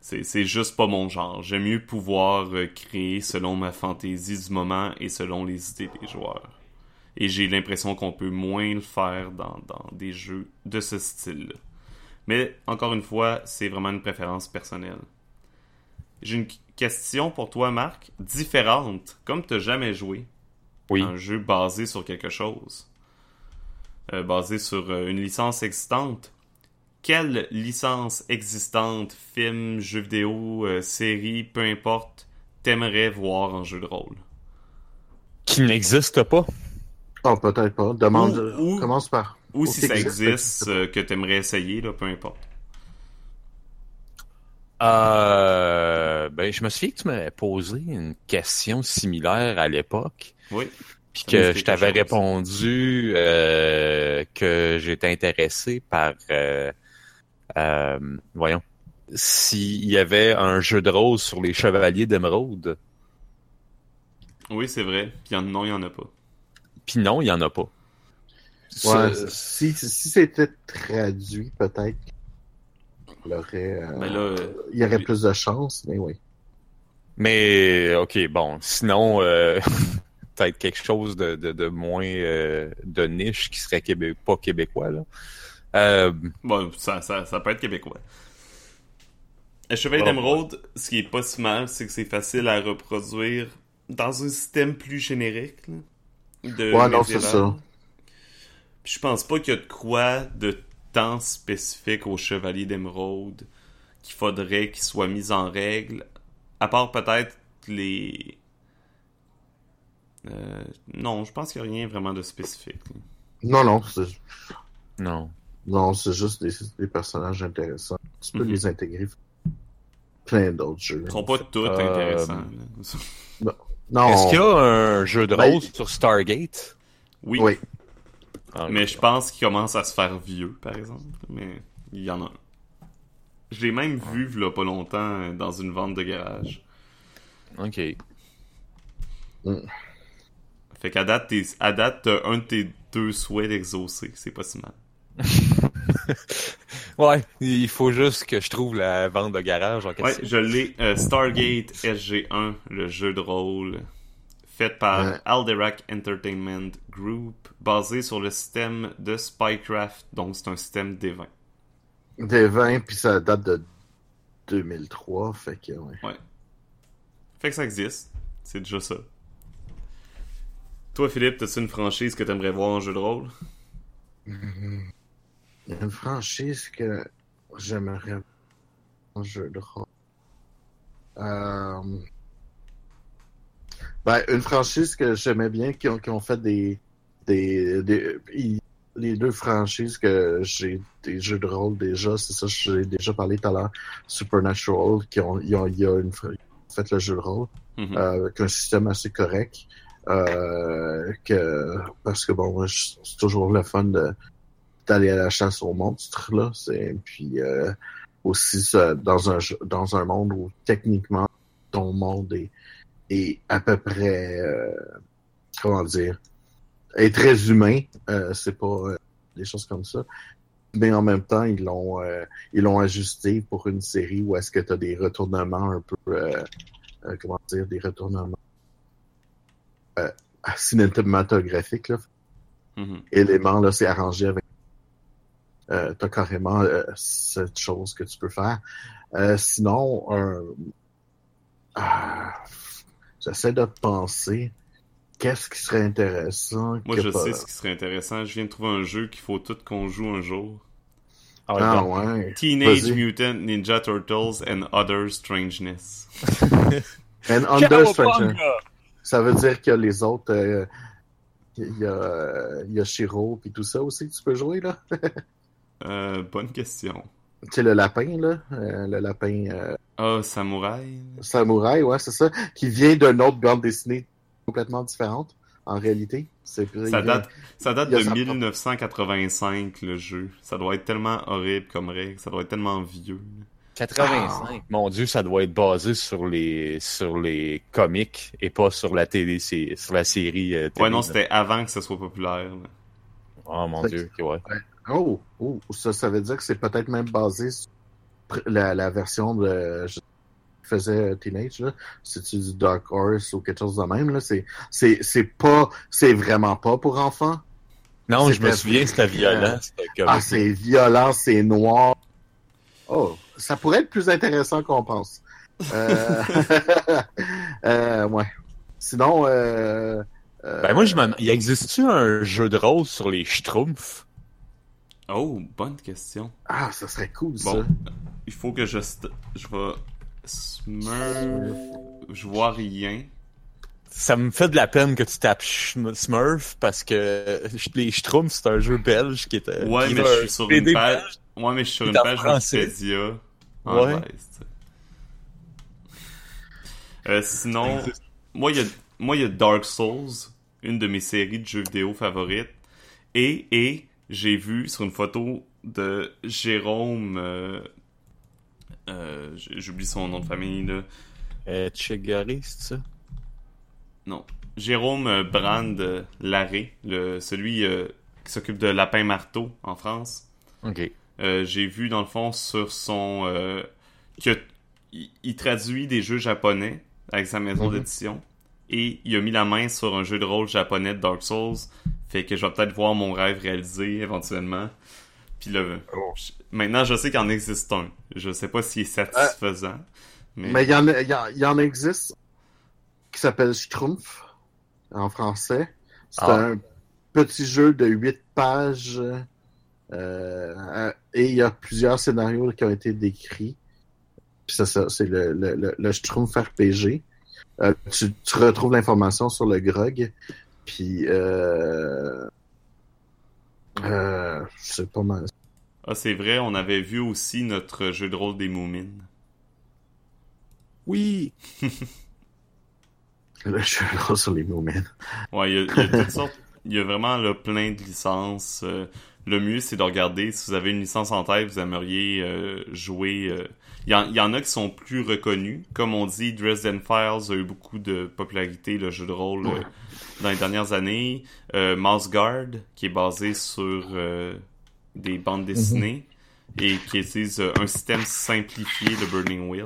c'est, c'est juste pas mon genre. J'aime mieux pouvoir euh, créer selon ma fantaisie du moment et selon les idées des joueurs. Et j'ai l'impression qu'on peut moins le faire dans, dans des jeux de ce style-là. Mais encore une fois, c'est vraiment une préférence personnelle. J'ai une question pour toi, Marc, différente. Comme tu jamais joué Oui. un jeu basé sur quelque chose, euh, basé sur euh, une licence existante, quelle licence existante, film, jeu vidéo, euh, série, peu importe, t'aimerais voir en jeu de rôle? Qui n'existe pas. Oh, peut-être pas. Demande. Ou- ou- Commence par. Ou si ça existe, euh, que t'aimerais essayer, là, peu importe. Euh, ben, je me souviens que tu m'avais posé une question similaire à l'époque, Oui. puis que je t'avais répondu euh, que j'étais intéressé par, euh, euh, voyons, s'il y avait un jeu de rôle sur les chevaliers d'émeraude. Oui, c'est vrai. Puis y en- non, il y en a pas. Puis non, il y en a pas. Ouais, Ça- si, si c'était traduit, peut-être il aurait, euh, Mais là, euh, il y aurait plus de chance, mais oui. Mais ok, bon, sinon euh, *laughs* peut-être quelque chose de, de, de moins euh, de niche qui serait québé pas québécois là. Euh, Bon, ça, ça, ça peut être québécois. Le Chevalier Bon, d'Émeraude, ce qui est pas si mal, c'est que c'est facile à reproduire dans un système plus générique. là, de Ouais, non, c'est ça. Puis je pense pas qu'il y a de quoi de temps spécifique au Chevalier d'Émeraude qu'il faudrait qu'il soit mis en règle, à part peut-être les... Euh, non, je pense qu'il n'y a rien vraiment de spécifique. Non, non, c'est, non. non, c'est juste des, des personnages intéressants. Tu peux Mhm. les intégrer plein d'autres jeux. Ils sont pas tous Euh, intéressants. là. Non, Est-ce qu'il y a un jeu de Ben, rôle sur Stargate? Oui, oui. Ah, mais je pense qu'il commence à se faire vieux, par exemple. Mais il y en a un. Je l'ai même vu, là, pas longtemps, dans une vente de garage. Ok. Fait qu'à date, t'es- à date, t'as un de tes deux souhaits d'exaucer. C'est pas si mal. *laughs* Ouais, il faut juste que je trouve la vente de garage en Ouais, question. je l'ai. euh, Stargate SG1, le jeu de rôle fait par Ouais. Alderac Entertainment Group, basé sur le système de Spycraft, donc c'est un système D20. Des 20, puis ça date de 2003, fait que, ouais. Fait que ça existe. C'est déjà ça. Toi, Philippe, t'as-tu une franchise que t'aimerais voir en jeu de rôle? Il y a une franchise que j'aimerais un jeu de rôle. Euh... Ben, une franchise que j'aimais bien, qui ont, qui ont fait des... des, des les deux franchises que j'ai des jeux de rôle déjà, c'est ça, j'ai déjà parlé tout à l'heure, Supernatural, qui ont, ils ont, une, fr- fait le jeu de rôle Mhm. euh, avec un système assez correct. Euh, que, parce que bon, c'est toujours le fun de, d'aller à la chasse aux monstres, là. C'est, puis euh, aussi ça, dans, un, dans un monde où techniquement ton monde est, est à peu près euh, comment dire est très humain. Euh, c'est pas des choses comme ça. Mais en même temps, ils l'ont ils l'ont ajusté pour une série où est-ce que tu as des retournements un peu comment dire, des retournements cinématographiques, là. Mhm. Éléments, là, c'est arrangé avec. Euh, t'as carrément euh, cette chose que tu peux faire. Euh, sinon. Ah, J'essaie de penser. Qu'est-ce qui serait intéressant? Moi, que je pas- sais ce qui serait intéressant. Je viens de trouver un jeu qu'il faut tout qu'on joue un jour. Ah, ouais, Ah ouais. Teenage. Mutant Ninja Turtles and Other Strangeness. *laughs* And Under Stranger. Cowabunga! Ça veut dire que les autres, euh, il y a, euh, il y a Shiro puis tout ça aussi que tu peux jouer là? *laughs* Euh, bonne question. Tu sais le lapin là, euh, le lapin euh, Ah, Samouraï. samouraï, ouais c'est ça, qui vient d'une autre bande dessinée complètement différente en réalité. C'est Ça date, ça date de sa- 1985, le jeu. Ça doit être tellement horrible comme règle. Ça doit être tellement vieux. 85. Mon Dieu, ça doit être basé sur les sur les comics et pas sur la télé, sur la série. euh, télé, Ouais, non, c'était avant que ce soit populaire. là. Oh mon dieu, ok, ouais. Oh, oh, ça, ça veut dire que c'est peut-être même basé sur la, la version de je faisait Teenage, là. C'est-tu du Dark Horse ou quelque chose de même, là? C'est, c'est, c'est pas, c'est vraiment pas pour enfants. Non, je me souviens, c'était violent. c'était comme- Ah, c'est violent, c'est noir. Oh, ça pourrait être plus intéressant qu'on pense. Euh... *laughs* *laughs* euh, ouais. Sinon, euh... euh, Ben moi, je me... il existe-tu un jeu de rôle sur les Schtroumpfs? Oh, bonne question. Ah, ça serait cool, ça. Bon, il faut que je... st- Je vais... Smurf... Je vois rien. Ça me fait de la peine que tu tapes Smurf parce que les Schtroumpfs, c'est un jeu belge qui était. Ouais, qui mais je suis sur une page... belge. Ouais, mais je suis sur une page. Wikipédia. Ouais. anglaise, tu sais. Euh, sinon, moi, il y a, moi, il y a Dark Souls, une de mes séries de jeux vidéo favorites. Et, et, j'ai vu sur une photo de Jérôme, euh, euh, j'oublie son nom de famille, là. Euh, c'est ça? Non. Jérôme euh, Brand Larré, le, celui qui s'occupe de Lapin Marteau en France. Ok. J'ai vu dans le fond sur son que il, il traduit des jeux japonais avec sa maison Mhm. d'édition et il a mis la main sur un jeu de rôle japonais de Dark Souls fait que je vais peut-être voir mon rêve réalisé éventuellement puis là Oh. maintenant je sais qu'il en existe un je sais pas s'il est satisfaisant mais, Mais il y, en a- il y, en- il y en existe qui s'appelle Schtroumpf en français. C'est Ah. un petit jeu de 8 pages euh, euh, et il y a plusieurs scénarios qui ont été décrits. Puis c'est ça, c'est le, le, le, le Schtroumpf RPG. Euh, tu, tu retrouves l'information sur le grog. Puis euh, euh, c'est pas mal. ah c'est vrai on avait vu aussi notre jeu de rôle des Moomins Oui! *laughs* Le jeu de rôle sur les Moomins. Ouais, il y a, il y a toutes *laughs* sortes. Il y a vraiment là, plein de licences. Euh, le mieux, c'est de regarder. Si vous avez une licence en tête, vous aimeriez euh, jouer. Il y, en, il y en a qui sont plus reconnus. Comme on dit, Dresden Files a eu beaucoup de popularité, le jeu de rôle, euh, dans les dernières années. Euh, Mouse Guard, qui est basé sur euh, des bandes dessinées et qui utilise euh, un système simplifié de Burning Wheel.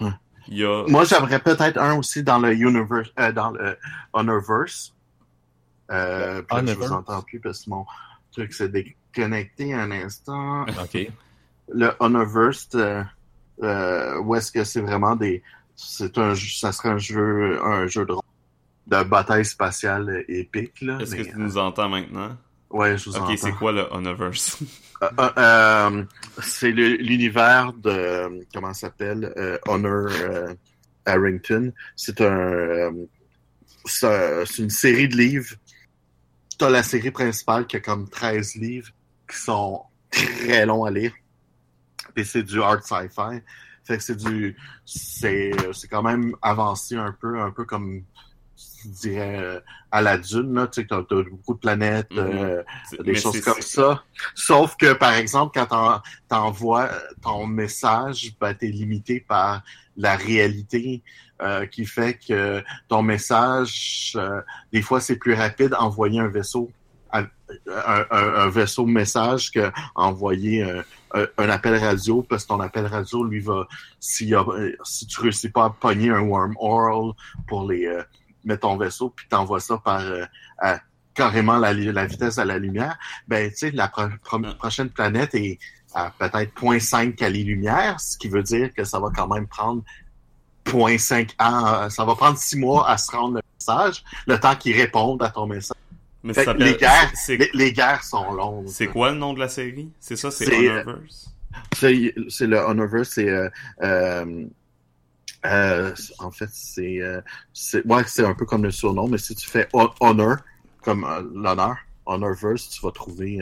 Ouais. Il y a... Moi, j'aimerais peut-être un aussi dans le universe, euh, dans le Honorverse. Euh, puis là, je vous entends plus parce que mon truc s'est déconnecté un instant. Ok. Le Honorverse, euh, euh, où est-ce que c'est vraiment des, c'est un, ça serait un jeu, un jeu de rôle de bataille spatiale épique là. Est-ce que tu nous entends maintenant? euh, ouais, je vous Ok, c'est quoi le Honorverse? *laughs* Euh, euh, euh, c'est l'univers de comment ça s'appelle Honor Harrington. C'est un c'est c'est une série de livres. T'as la série principale qui a comme 13 livres qui sont très longs à lire. C'est du art sci-fi. Fait que c'est du c'est c'est quand même avancé un peu un peu comme je dirais euh, à la dune là, tu sais t'as t'as beaucoup de planètes Mhm. euh, des mais choses c'est- comme ça. Sauf que, par exemple, quand t'en- t'envoies ton message, ben, t'es limité par la réalité euh, qui fait que ton message, euh, des fois, c'est plus rapide envoyer un vaisseau un, un- un vaisseau message que envoyer un, un- appel radio parce que ton appel radio lui va y a- si tu réussis pas à pogner un wormhole pour les euh, mettre ton vaisseau puis t'envoies ça par euh, carrément la, vitesse à la lumière ben tu sais la pro- pro- Ah. prochaine planète est à peut-être 0.5 lumière ce qui veut dire que ça va quand même prendre 0.5 ans, euh, ça va prendre six mois à se rendre le message, le temps qu'ils répondent à ton message. Mais Fait ça les guerres, les, les guerres sont longues. C'est quoi le nom de la série? C'est ça, c'est Honorverse? C'est le Honorverse, c'est euh, euh, euh, en fait c'est euh, c'est ouais, c'est un peu comme le surnom, mais si tu fais Ho- Honor comme l'honneur, Honorverse, tu vas trouver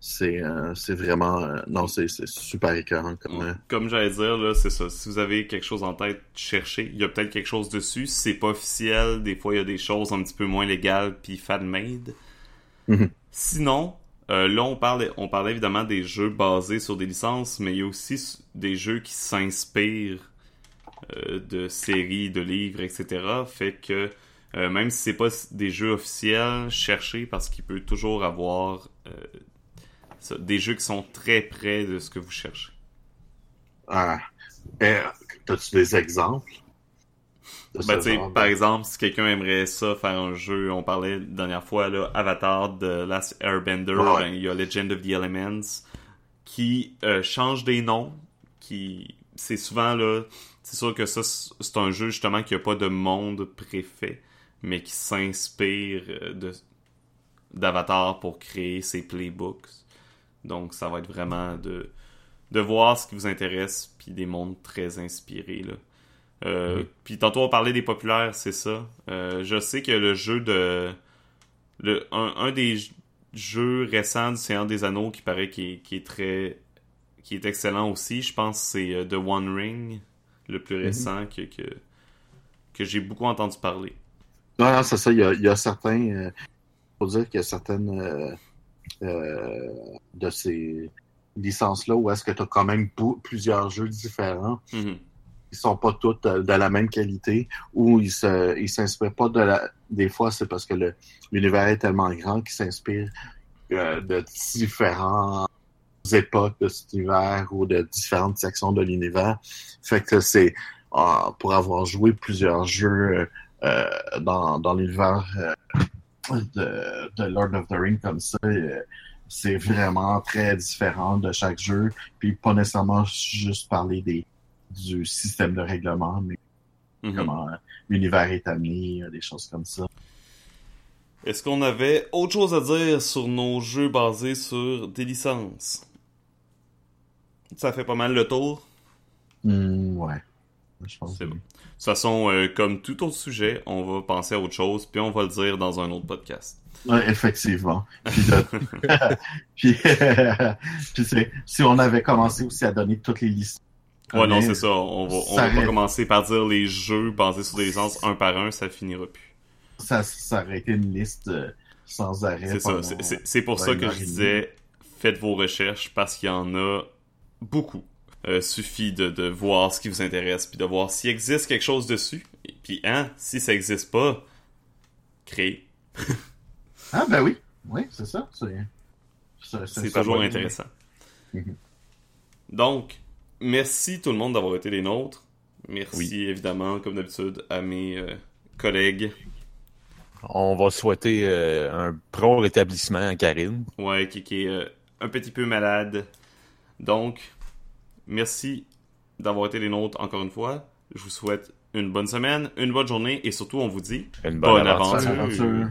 c'est euh, vraiment euh, non c'est super écœurant comme euh, Comme j'allais dire, là, c'est ça. Si vous avez quelque chose en tête, cherchez. Il y a peut-être quelque chose dessus. Si c'est pas officiel, des fois, il y a des choses un petit peu moins légales puis fan-made. Mhm. Sinon, euh, là, on parle, on parlait évidemment des jeux basés sur des licences, mais il y a aussi des jeux qui s'inspirent euh, de séries, de livres, etc. Fait que même si c'est pas des jeux officiels, cherchez parce qu'il peut toujours avoir des jeux qui sont très près de ce que vous cherchez. Ah. Eh, As-tu des exemples? Ben, de- par exemple, si quelqu'un aimerait ça, faire un jeu, on parlait la dernière fois, là, Avatar de Last Airbender, Ouais. ben, il y a Legend of the Elements, qui euh, change des noms, qui... C'est souvent, là, c'est sûr que ça, c'est un jeu, justement, qui a pas de monde préfet, mais qui s'inspire euh, de d'Avatar pour créer ses playbooks. Donc, ça va être vraiment de, de voir ce qui vous intéresse, puis des mondes très inspirés, là. Euh, Puis tantôt on parlait des populaires, c'est ça. Euh, je sais que le jeu de le un, un des jeux récents du Seigneur des Anneaux qui paraît qui est, qui est très qui est excellent aussi, je pense que c'est euh, The One Ring, le plus récent que que, que j'ai beaucoup entendu parler. Non, non, c'est ça. Il y a, il y a certains. Il faut dire qu'il y a certaines euh, de ces licences-là où est-ce que tu as quand même plusieurs jeux différents. Mhm. Ils sont pas tous euh, de la même qualité ou ils se ils s'inspirent pas de la. Des fois, c'est parce que l'univers est tellement grand qu'ils s'inspirent euh, de différentes époques de cet univers ou de différentes sections de l'univers. Fait que c'est euh, pour avoir joué plusieurs jeux euh, dans, dans l'univers de, de Lord of the Rings comme ça, euh, c'est vraiment très différent de chaque jeu. Puis pas nécessairement juste parler des du système de règlement, mais Mhm. comment l'univers est amené, des choses comme ça. Est-ce qu'on avait autre chose à dire sur nos jeux basés sur des licences? Ça fait pas mal le tour. Hmm, ouais. Je pense C'est que bon. De toute façon, euh, comme tout autre sujet, on va penser à autre chose, puis on va le dire dans un autre podcast. Ouais, effectivement. Puis, de- *laughs* puis, *laughs* puis c'est- si on avait commencé aussi à donner toutes les listes. Ouais, non, c'est ça. On va, on va pas commencer par dire les jeux basés sur des licences un par un, ça finira plus. Ça, ça aurait été une liste euh, sans arrêt. C'est ça. C'est- pour ça que je disais, faites vos recherches parce qu'il y en a beaucoup. Euh, suffit de, de voir ce qui vous intéresse, puis de voir s'il existe quelque chose dessus. Et puis, hein, si ça existe pas, créez. *laughs* Ah, ben oui. Oui, c'est ça. C'est c'est- C'est ça toujours intéressant. Mhm. Donc, merci tout le monde d'avoir été les nôtres. Merci Oui. évidemment, comme d'habitude, à mes euh, collègues. On va souhaiter euh, un pro rétablissement à Karine. Ouais, qui, qui est euh, un petit peu malade. Donc, merci d'avoir été les nôtres encore une fois. Je vous souhaite une bonne semaine, une bonne journée et surtout, on vous dit Une bonne, Bonne aventure. aventure. Bonne aventure.